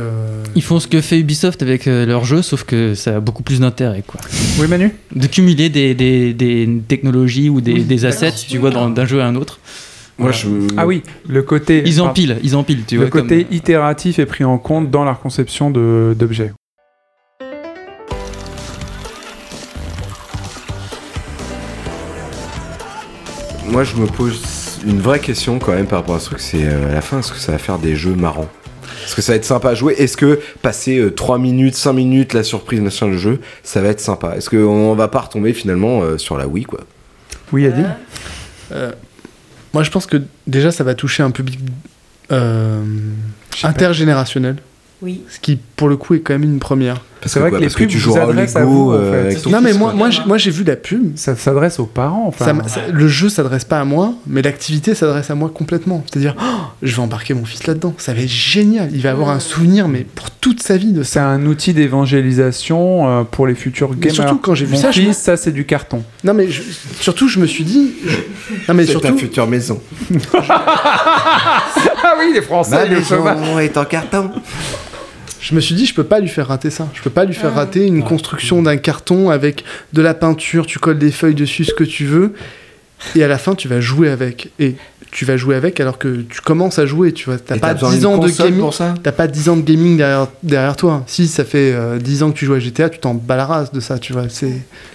Ils font ce que fait Ubisoft avec euh, leur jeu, sauf que ça a beaucoup plus d'intérêt, quoi. Oui, Manu? De cumuler des, des, des technologies ou des, des assets, tu vois, dans- d'un jeu à un autre. Moi, je. Ah oui, le côté. Ils empilent, ils empilent, tu le vois. côté itératif est pris en compte dans leur conception de- d'objets. Moi, je me pose une vraie question quand même par rapport à ce truc. C'est euh, à la fin, est-ce que ça va faire des jeux marrants? Est-ce que ça va être sympa à jouer? Est-ce que passer euh, 3 minutes, 5 minutes, la surprise, machin, le jeu, ça va être sympa? Est-ce qu'on va pas retomber finalement euh, sur la Wii, quoi? Oui, Adi Euh, moi, je pense que déjà, ça va toucher un public euh, intergénérationnel. Oui. Ce qui, pour le coup, est quand même une première. Parce que quoi Parce que tu joueras au s'adressent à Lego vous, en euh, fait. non, mais moi, moi, j'ai- moi, j'ai vu la pub. Ça s'adresse aux parents, enfin. Ça le jeu s'adresse pas à moi, mais l'activité s'adresse à moi complètement. C'est-à-dire, oh, je vais embarquer mon fils là-dedans. Ça va être génial. Il va avoir un souvenir, mais pour toute sa vie de C'est un outil d'évangélisation euh, pour les futurs Mais gamers. surtout, quand j'ai vu Mon ça, je fils, ça c'est du carton. Non, mais je- surtout, je me suis dit. je- Non, mais C'est ta surtout. future maison. Ah oui, les Français, Ma maison est en carton. Je me suis dit, je peux pas lui faire rater ça. Je peux pas lui faire rater une construction d'un carton avec de la peinture, tu colles des feuilles dessus, ce que tu veux, et à la fin, tu vas jouer avec. Et tu vas jouer avec alors que tu commences à jouer, tu vois. T'as Et pas t'as besoin 10 d'une ans de gaming. pour ça? T'as pas 10 ans de gaming derrière, derrière toi. Si ça fait euh, 10 ans que tu joues à GTA, tu t'en bats la race de ça, tu vois.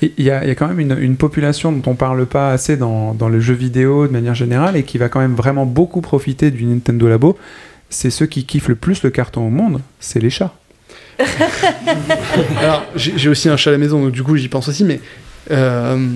Il y, y a quand même une, une population dont on parle pas assez dans, dans le jeu vidéo de manière générale et qui va quand même vraiment beaucoup profiter du Nintendo Labo. C'est ceux qui kiffent le plus le carton au monde, c'est les chats. Alors, j'ai aussi un chat à la maison, donc du coup, j'y pense aussi, mais. euh,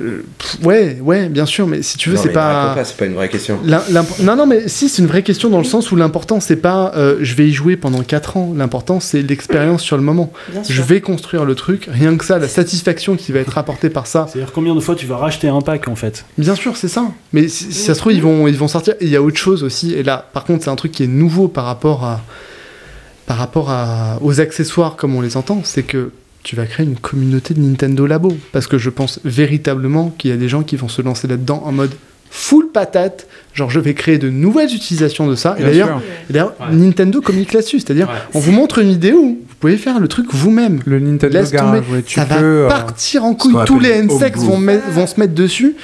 euh, pff, ouais, ouais, bien sûr, mais si tu veux, Non, c'est mais pas. pas, c'est pas une vraie question. Non, non, mais si, c'est une vraie question dans le sens où l'important, c'est pas euh, je vais y jouer pendant 4 ans. L'important, c'est l'expérience sur le moment. Bien Je sûr. vais construire le truc, rien que ça, la satisfaction qui va être apportée par ça. C'est-à-dire combien de fois tu vas racheter un pack en fait? Bien sûr, c'est ça. Mais si, si ça se trouve, ils vont, ils vont sortir. Et il y a autre chose aussi. Et là, par contre, c'est un truc qui est nouveau par rapport à, par rapport à, aux accessoires comme on les entend. C'est que tu vas créer une communauté de Nintendo Labo. Parce que je pense véritablement qu'il y a des gens qui vont se lancer là-dedans en mode full patate. Genre, je vais créer de nouvelles utilisations de ça. Et d'ailleurs, sûr. et d'ailleurs, Nintendo communique là-dessus. C'est-à-dire, Ouais. on vous montre une vidéo, vous pouvez faire le truc vous-même. Le Nintendo Laisse Garage, tomber. ouais, tu ça peux. va euh, partir en couille. Tous les homebrew. vont, mettre- vont se mettre dessus.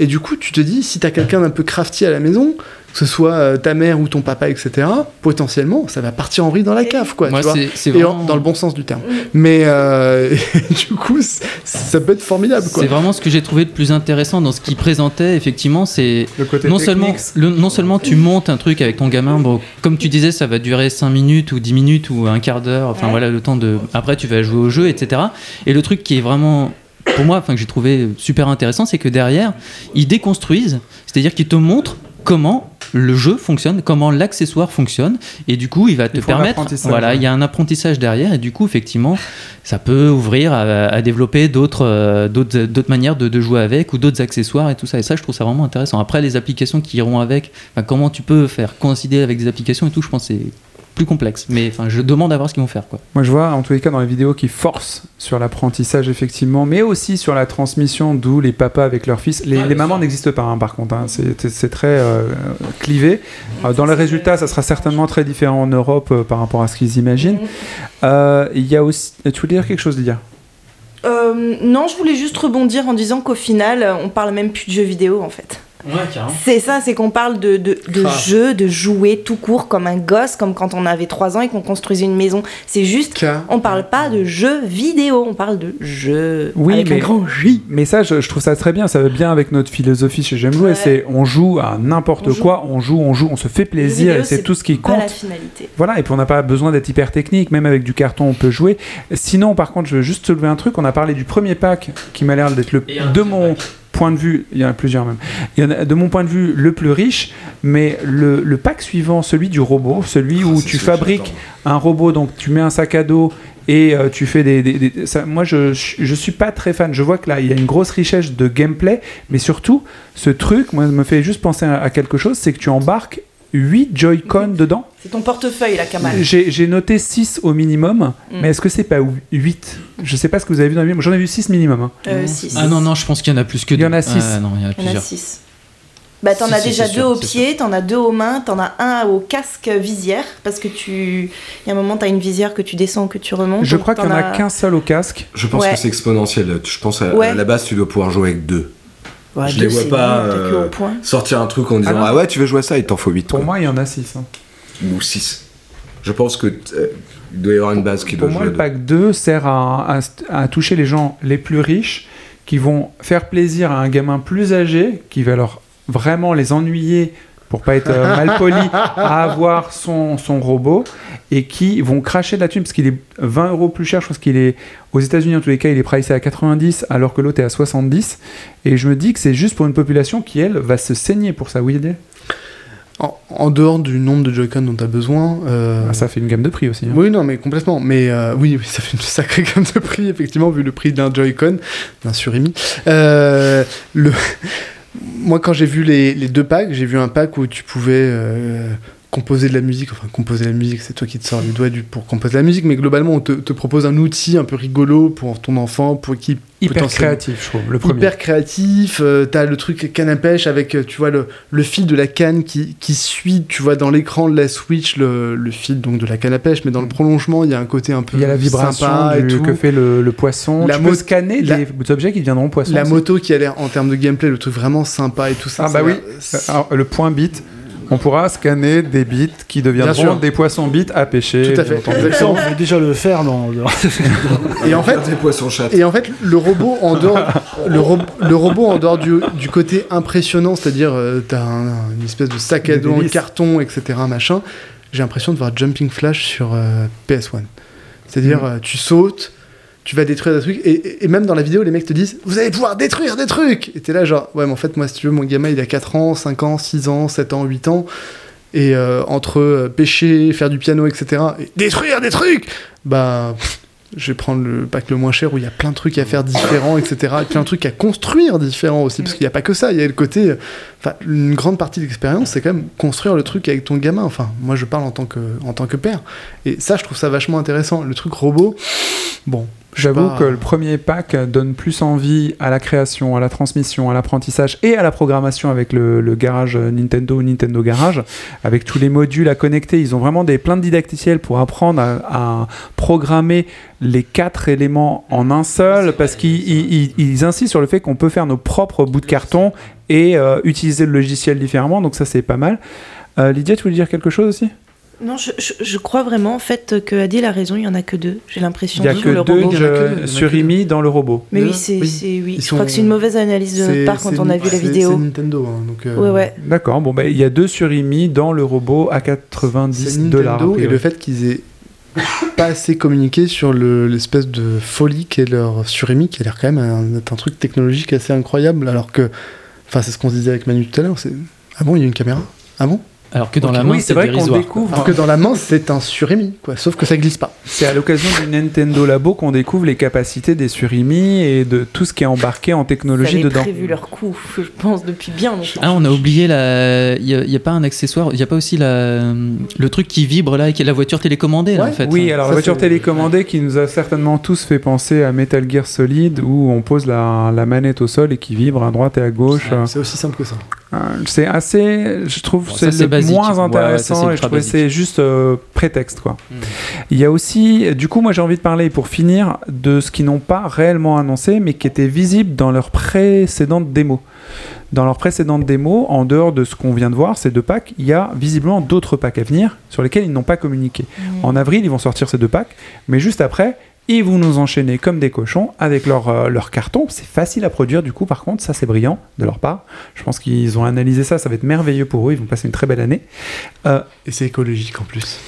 Et du coup, tu te dis, si t'as quelqu'un d'un peu crafty à la maison, que ce soit euh, ta mère ou ton papa, etc., potentiellement, ça va partir en vrille dans la cave, quoi. Moi, tu vois. c'est c'est Et en- vraiment... dans le bon sens du terme. Mais euh, du coup, c- ça peut être formidable, quoi. C'est vraiment ce que j'ai trouvé de plus intéressant dans ce qu'il présentait, effectivement, c'est le côté non seulement, le- non seulement tu montes un truc avec ton gamin, bon, comme tu disais, ça va durer 5 minutes ou 10 minutes ou un quart d'heure, enfin Ouais. voilà le temps de. Après, tu vas jouer au jeu, etc. Et le truc qui est vraiment, pour moi, enfin que j'ai trouvé super intéressant, c'est que derrière, ils déconstruisent, c'est-à-dire qu'ils te montrent comment le jeu fonctionne, comment l'accessoire fonctionne, et du coup, il va te permettre, voilà, il y a un apprentissage derrière, et du coup, effectivement, ça peut ouvrir à, à développer d'autres euh, d'autres d'autres manières de, de jouer avec ou d'autres accessoires et tout ça. Et ça, je trouve ça vraiment intéressant. Après, les applications qui iront avec, comment tu peux faire coïncider avec des applications et tout, je pense que c'est plus complexe. Mais enfin, je demande à voir ce qu'ils vont faire, quoi. Moi, je vois en tous les cas dans les vidéos qui forcent sur l'apprentissage, effectivement, mais aussi sur la transmission, d'où les papas avec leurs fils. Les, les mamans n'existent pas, hein, par contre, hein. c'est très euh, clivé. Euh, dans les résultats, ça sera certainement très différent en Europe euh, par rapport à ce qu'ils imaginent. Euh, Il y a aussi. Tu voulais dire quelque chose, Lydia? Euh, non, je voulais juste rebondir en disant qu'au final, on parle même plus de jeux vidéo en fait. Ouais. C'est ça, c'est qu'on parle de, de, de Ah. jeux, de jouer tout court comme un gosse, comme quand on avait 3 ans et qu'on construisait une maison. C'est juste, Car- on parle pas de jeux vidéo, on parle de jeux Oui, avec mais- un grand J. Mais ça, je, je trouve ça très bien. Ça va bien avec notre philosophie chez J'aime jouer. Ouais. C'est on joue à n'importe joue. quoi, on joue, on joue, on se fait plaisir vidéo, et c'est tout ce qui pas compte. la finalité. Voilà, et puis on n'a pas besoin d'être hyper technique, même avec du carton on peut jouer. Sinon, par contre, je veux juste soulever un truc, on a parlé du premier pack qui m'a l'air d'être le de mon point de vue, il y en a plusieurs même, il y en a, de mon point de vue le plus riche, mais le, le pack suivant, celui du robot, celui où Ah, c'est tu fabriques un robot, donc tu mets un sac à dos et euh, tu fais des... des- des- ça- moi, je, je je suis pas très fan. Je vois que là, il y a une grosse richesse de gameplay, mais surtout, ce truc, moi, me fait juste penser à, à quelque chose, c'est que tu embarques 8 Joy-Con dedans? C'est ton portefeuille, la Kamal. J'ai j'ai noté 6 au minimum, Mm. mais est-ce que c'est pas 8 Je sais pas ce que vous avez vu dans le minimum. J'en ai vu 6 minimum. hein. Euh, six. Ah non, non, je pense qu'il y en a plus que Il y en deux. a six. Ah, non, il y en a Il y en a plusieurs. 6. Bah, t'en Si, as si, déjà deux sûr, aux c'est pieds, t'en as deux aux mains, t'en as un au casque visière, parce que tu. Il y a un moment, t'as une visière que tu descends, que tu remontes. Je crois qu'il n'y en a qu'un seul au casque. Je pense Ouais. que c'est exponentiel. Je pense à, Ouais. à la base, tu dois pouvoir jouer avec deux. Ouais, je les vois pas euh, sortir un truc en disant. Ah, ouais, tu veux jouer à ça, il t'en faut 8. Pour moi, il y en a 6. Ou 6. Je pense que euh, il doit y avoir une base qui Pour doit moi, jouer le pack 2 sert à, à- à toucher les gens les plus riches qui vont faire plaisir à un gamin plus âgé qui va leur vraiment les ennuyer pour pas être euh, mal poli à avoir son, son robot et qui vont cracher de la thune parce qu'il est 20 euros plus cher. Je pense qu'il est aux États-Unis en tous les cas, il est pricé à 90 alors que l'autre est à 70. Et je me dis que c'est juste pour une population qui elle va se saigner pour ça. Oui, En, en dehors du nombre de Joy-Con dont tu as besoin. euh, Ah, Ça fait une gamme de prix aussi. hein. Oui, non, mais complètement. Mais euh, oui, oui, ça fait une sacrée gamme de prix, effectivement, vu le prix d'un Joy-Con, d'un surimi. Euh, le... Moi, quand j'ai vu les, deux packs, j'ai vu un pack où tu pouvais euh, composer de la musique. Enfin, composer de la musique, c'est toi qui te sors les doigts du, pour composer de la musique, mais globalement, on te, te propose un outil un peu rigolo pour ton enfant, pour qui Hyper créatif, je trouve. Le premier. hyper créatif. euh, T'as le truc canne à pêche avec, euh, tu vois, le, le fil de la canne qui, qui suit, tu vois, dans l'écran de la Switch, le, le fil donc de la canne à pêche, mais dans le prolongement, il y a un côté un peu Il y a la vibration sympa et du- tout. que fait le, le poisson. La tu peux mo- scanner la- des objets qui deviendront poissons. La aussi. moto qui a l'air, en termes de gameplay, le truc vraiment sympa et tout ça. Ah bah ça oui, Alors, le point bit. On pourra scanner des bits qui deviendront des poissons bits à pêcher. Tout à fait. on peut déjà le faire dans. Et en fait, Des poissons chats. Et en fait, le robot en dehors, le, ro- le robot en dehors du, du côté impressionnant, c'est-à-dire euh, t'as un- une espèce de sac à dos en carton, etc. Machin. J'ai l'impression de voir Jumping Flash sur euh, PS1. C'est-à-dire, Mm. euh, tu sautes, tu vas détruire des trucs, et, et- et même dans la vidéo, les mecs te disent Vous allez pouvoir détruire des trucs Et t'es là, genre, ouais, mais en fait, moi, si tu veux, mon gamin, il a 4 ans, 5 ans, 6 ans, 7 ans, 8 ans. Et euh, entre euh, pêcher, faire du piano, etc., et détruire des trucs, bah, je vais prendre le pack le moins cher où il y a plein de trucs à faire différents, etc., et plein de trucs à construire différents aussi, parce qu'il n'y a pas que ça, il y a le côté. euh, Enfin, une grande partie de l'expérience, c'est quand même construire le truc avec ton gamin. Enfin, moi, je parle en tant que, en tant que père. Et ça, je trouve ça vachement intéressant. Le truc robot, bon. J'avoue pas- que le premier pack donne plus envie à la création, à la transmission, à l'apprentissage et à la programmation avec le, le garage Nintendo ou Nintendo Garage, avec tous les modules à connecter. Ils ont vraiment des plein de didacticiels pour apprendre à, à programmer les quatre éléments en un seul, parce qu'ils ils- ils- ils insistent sur le fait qu'on peut faire nos propres bouts de carton et euh, utiliser le logiciel différemment. Donc ça, c'est pas mal. Euh, Lydia, tu voulais dire quelque chose aussi? Non, je, je- je crois vraiment en fait que Adil a raison, il y en a que deux, j'ai l'impression. Il y a que le deux robot. euh, surimi dans le robot. Mais oui, c'est, oui. c'est- oui. Ils Je crois que c'est une mauvaise analyse de notre part quand on a vu la vidéo. C'est Nintendo, hein, donc. euh, Ouais, ouais. D'accord, bon, bah, il y a deux surimi dans le robot à 90 C'est dollars. Nintendo et le fait qu'ils aient pas assez communiqué sur le- l'espèce de folie qu'est leur surémi, qui a l'air quand même un, un truc technologique assez incroyable, alors que, enfin, c'est ce qu'on se disait avec Manu tout à l'heure. C'est ah bon, il y a une caméra? Ah bon? Alors que dans la main, Oui, c'est vrai qu'on découvre. Alors que dans la main, c'est un surémi, quoi. Sauf que ça glisse pas. C'est à l'occasion du Nintendo Labo qu'on découvre les capacités des surimi et de tout ce qui est embarqué en Ils technologie avaient dedans. prévu leur coup, je pense, depuis bien longtemps. Ah, on a oublié la. Il n'y a, pas un accessoire, il n'y a pas aussi la... le truc qui vibre là et qui est la voiture télécommandée là, Ouais, en fait. Oui, alors Ça, la voiture télécommandée qui nous a certainement tous fait penser à Metal Gear Solid où on pose la, la manette au sol et qui vibre à droite et à gauche. C'est aussi simple que ça. C'est assez, je trouve, Bon, c'est le basique. moins Ouais, ouais, ça, intéressant et je ultra trouvais que basique. c'est juste euh, prétexte quoi. Mm. Il y a aussi, du coup, moi j'ai envie de parler pour finir de ce qu'ils n'ont pas réellement annoncé mais qui était visible dans leur précédente démo. Dans leur précédente démo, en dehors de ce qu'on vient de voir, ces deux packs, il y a visiblement d'autres packs à venir sur lesquels ils n'ont pas communiqué. En avril, ils vont sortir ces deux packs, mais juste après, ils vont nous enchaîner comme des cochons avec leur, euh, leur carton. C'est facile à produire, du coup, par contre, ça c'est brillant de leur part. Je pense qu'ils ont analysé ça, ça va être merveilleux pour eux, ils vont passer une très belle année. Euh, Et c'est écologique en plus.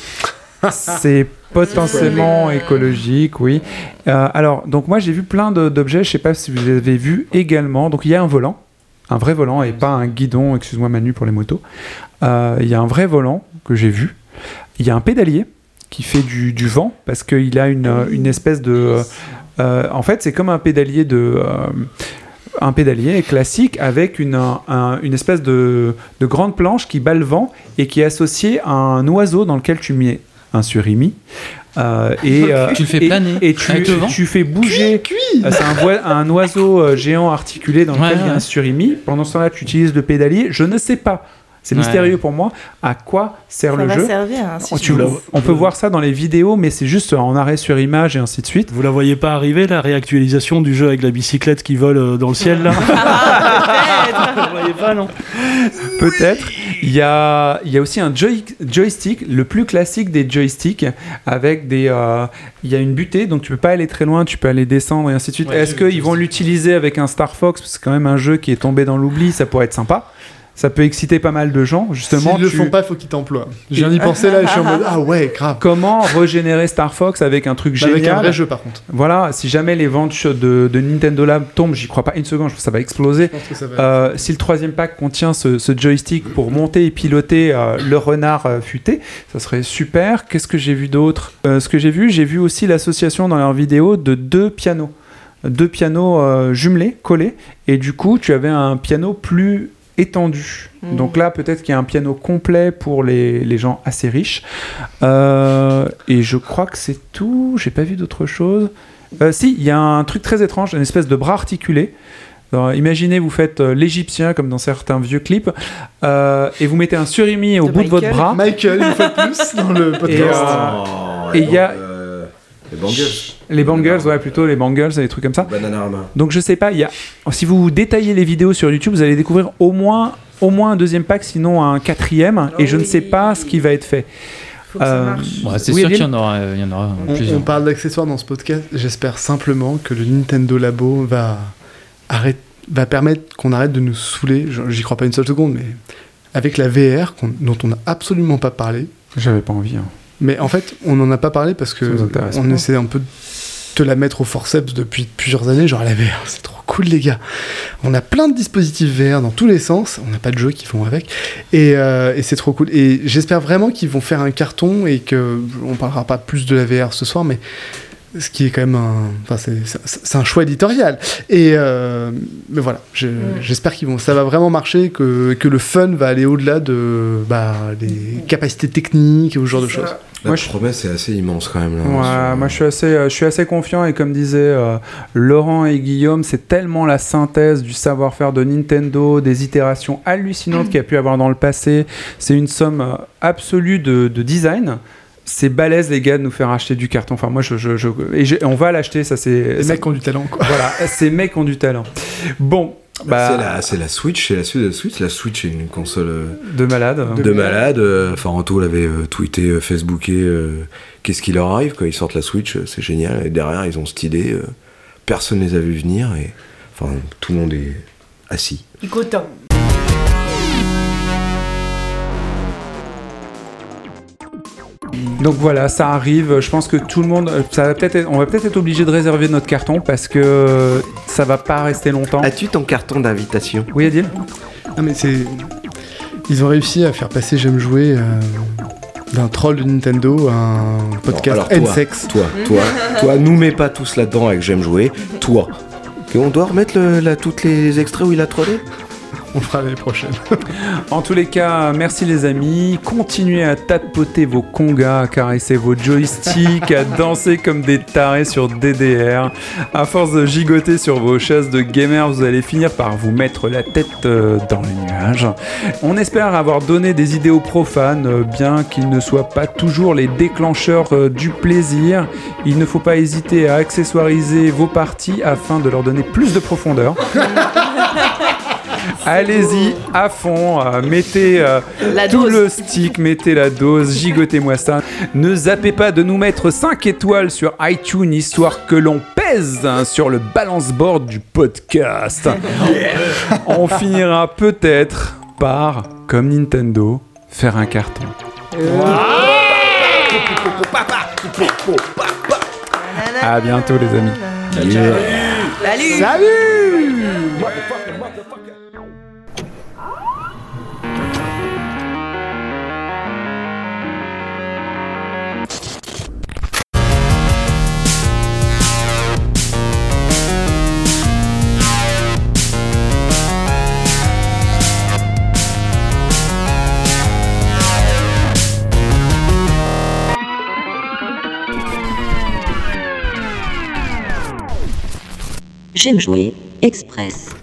c'est potentiellement écologique, oui. Euh, alors, donc moi j'ai vu plein d'objets, je sais pas si vous les avez vus également. Donc il y a un volant, un vrai volant et pas un guidon, excuse-moi Manu pour les motos. Euh, Il y a un vrai volant que j'ai vu. Il y a un pédalier qui fait du, du vent parce qu'il a une, une espèce de... euh, en fait, c'est comme un pédalier de... euh, un pédalier classique avec une, un- une espèce de, de grande planche qui bat le vent et qui est associée à un oiseau dans lequel tu mets un surimi. Euh, et, Tu le fais planer et tu, avec le vent tu fais bouger. C'est un, oiseau géant articulé dans lequel Ouais, il y a un surimi. Pendant ce temps-là, tu utilises le pédalier. Je ne sais pas. C'est Ouais. mystérieux pour moi. À quoi sert Ça le va jeu servir. hein, si Tu- je veux. On peut voir ça dans les vidéos, mais c'est juste en arrêt sur image et ainsi de suite. Vous la voyez pas arriver, la réactualisation du jeu avec la bicyclette qui vole euh, dans le ciel là Vous la voyez pas, non Peut-être. Il y a, il y a aussi un joy- joystick, le plus classique des joysticks, avec des. euh, il y a une butée, donc tu peux pas aller très loin, tu peux aller descendre et ainsi de suite. Ouais, Est-ce qu'ils vont l'utiliser avec un Star Fox? Parce que c'est quand même un jeu qui est tombé dans l'oubli, ça pourrait être sympa. Ça peut exciter pas mal de gens, justement. S'ils le tu- font pas, faut qu'ils t'emploient. Je viens d'y penser là et je suis en mode ah ouais, grave. Comment régénérer Star Fox avec un truc Bah, avec un génial vrai jeu par contre. Voilà, si jamais les ventes de, de Nintendo Lab tombent, j'y crois pas une seconde, je pense que ça va exploser. Je pense que ça va. Euh, si le troisième pack contient ce, ce joystick pour monter et piloter euh, le renard euh, futé, ça serait super. Qu'est-ce que j'ai vu d'autre? Ce que j'ai vu, j'ai vu aussi l'association dans leur vidéo de deux pianos. Deux pianos euh, jumelés, collés, et du coup, tu avais un piano plus étendu. Mm. Donc là, peut-être qu'il y a un piano complet pour les, les gens assez riches. Euh, et je crois que c'est tout. J'ai pas vu d'autre chose. Euh, si, il y a un truc très étrange, une espèce de bras articulé. Alors, imaginez, vous faites euh, l'égyptien comme dans certains vieux clips, euh, et vous mettez un surimi au De bout de votre Michael. bras. Michael, une fois de plus dans le Et, podcast. et il y a Les. Les bangles, ouais, plutôt les bangles, et des trucs comme ça. Bananarama. Donc je sais pas, il y a... si vous détaillez les vidéos sur YouTube, vous allez découvrir au moins, au moins un deuxième pack, sinon un quatrième, et je ne sais pas ce qui va être fait. Faut que ça Euh, marche. Ouais, c'est Oui, sûr qu'il y en aura, euh, il y en aura On, plusieurs. on parle d'accessoires dans ce podcast. J'espère simplement que le Nintendo Labo va, arrête, va permettre qu'on arrête de nous saouler. J'y crois pas une seule seconde, mais avec la VR dont on n'a absolument pas parlé. J'avais pas envie. hein. Mais en fait, on n'en a pas parlé parce que on pas. essaie un peu de te la mettre au forceps depuis plusieurs années. Genre la VR, c'est trop cool les gars. On a plein de dispositifs VR dans tous les sens. On n'a pas de jeux qui vont avec. Et, euh, et c'est trop cool. Et j'espère vraiment qu'ils vont faire un carton et que on parlera pas plus de la VR ce soir, mais ce qui est quand même un, enfin c'est, un choix éditorial. Et euh, mais voilà, je- j'espère qu'ils vont, ça va vraiment marcher, que, que le fun va aller au-delà de bah, les capacités techniques et ce genre de choses. La Moi, je- promesse est assez immense quand même. Là, Ouais, sur- moi je suis assez, euh, je suis assez confiant et comme disaient euh, Laurent et Guillaume, c'est tellement la synthèse du savoir-faire de Nintendo, des itérations hallucinantes qu'il y a pu avoir dans le passé. C'est une somme euh, absolue de, de design. C'est balèze les gars de nous faire acheter du carton. Enfin moi je, je, je- et on va l'acheter, ça c'est. Les ça- mecs ont du talent, quoi. Voilà, ces mecs ont du talent. Bon, Bah, c'est la, c'est la Switch, c'est la suite de la Switch. La Switch est une console euh, de malade. de malade. euh, Enfin, Anto l'avait euh, tweeté, Facebooké. euh, Qu'est-ce qui leur arrive quand ils sortent la Switch C'est génial. Et derrière, ils ont cette idée. euh, personne les a vus venir. Et enfin, tout le monde est assis. Content. Donc voilà, ça arrive. Je pense que tout le monde, ça va peut-être, être- on va peut-être être obligé de réserver notre carton parce que ça va pas rester longtemps. As-tu ton carton d'invitation? Oui, Adil. Ah mais c'est... Ils ont réussi à faire passer J'aime jouer euh, d'un troll de Nintendo à un podcast alors toi, N-Sex. Toi, toi, toi, nous mets pas tous là-dedans avec J'aime jouer. Toi. Et on doit remettre le, là, tous les extraits où il a trollé? On le fera l'année prochaine. En tous les cas, merci les amis. Continuez à tapoter vos congas, à caresser vos joysticks, à danser comme des tarés sur DDR. À force de gigoter sur vos chaises de gamers, vous allez finir par vous mettre la tête euh, dans les nuages. On espère avoir donné des idées aux profanes, euh, bien qu'ils ne soient pas toujours les déclencheurs euh, du plaisir. Il ne faut pas hésiter à accessoiriser vos parties afin de leur donner plus de profondeur. Allez-y à fond, euh, mettez euh, La tout dose. le stick, mettez la dose, gigotez-moi ça. Ne zappez pas de nous mettre 5 étoiles sur iTunes histoire que l'on pèse hein, sur le balance board du podcast. On finira peut-être par, comme Nintendo, faire un carton. À bientôt les amis. Salut Salut J'aime jouer Express.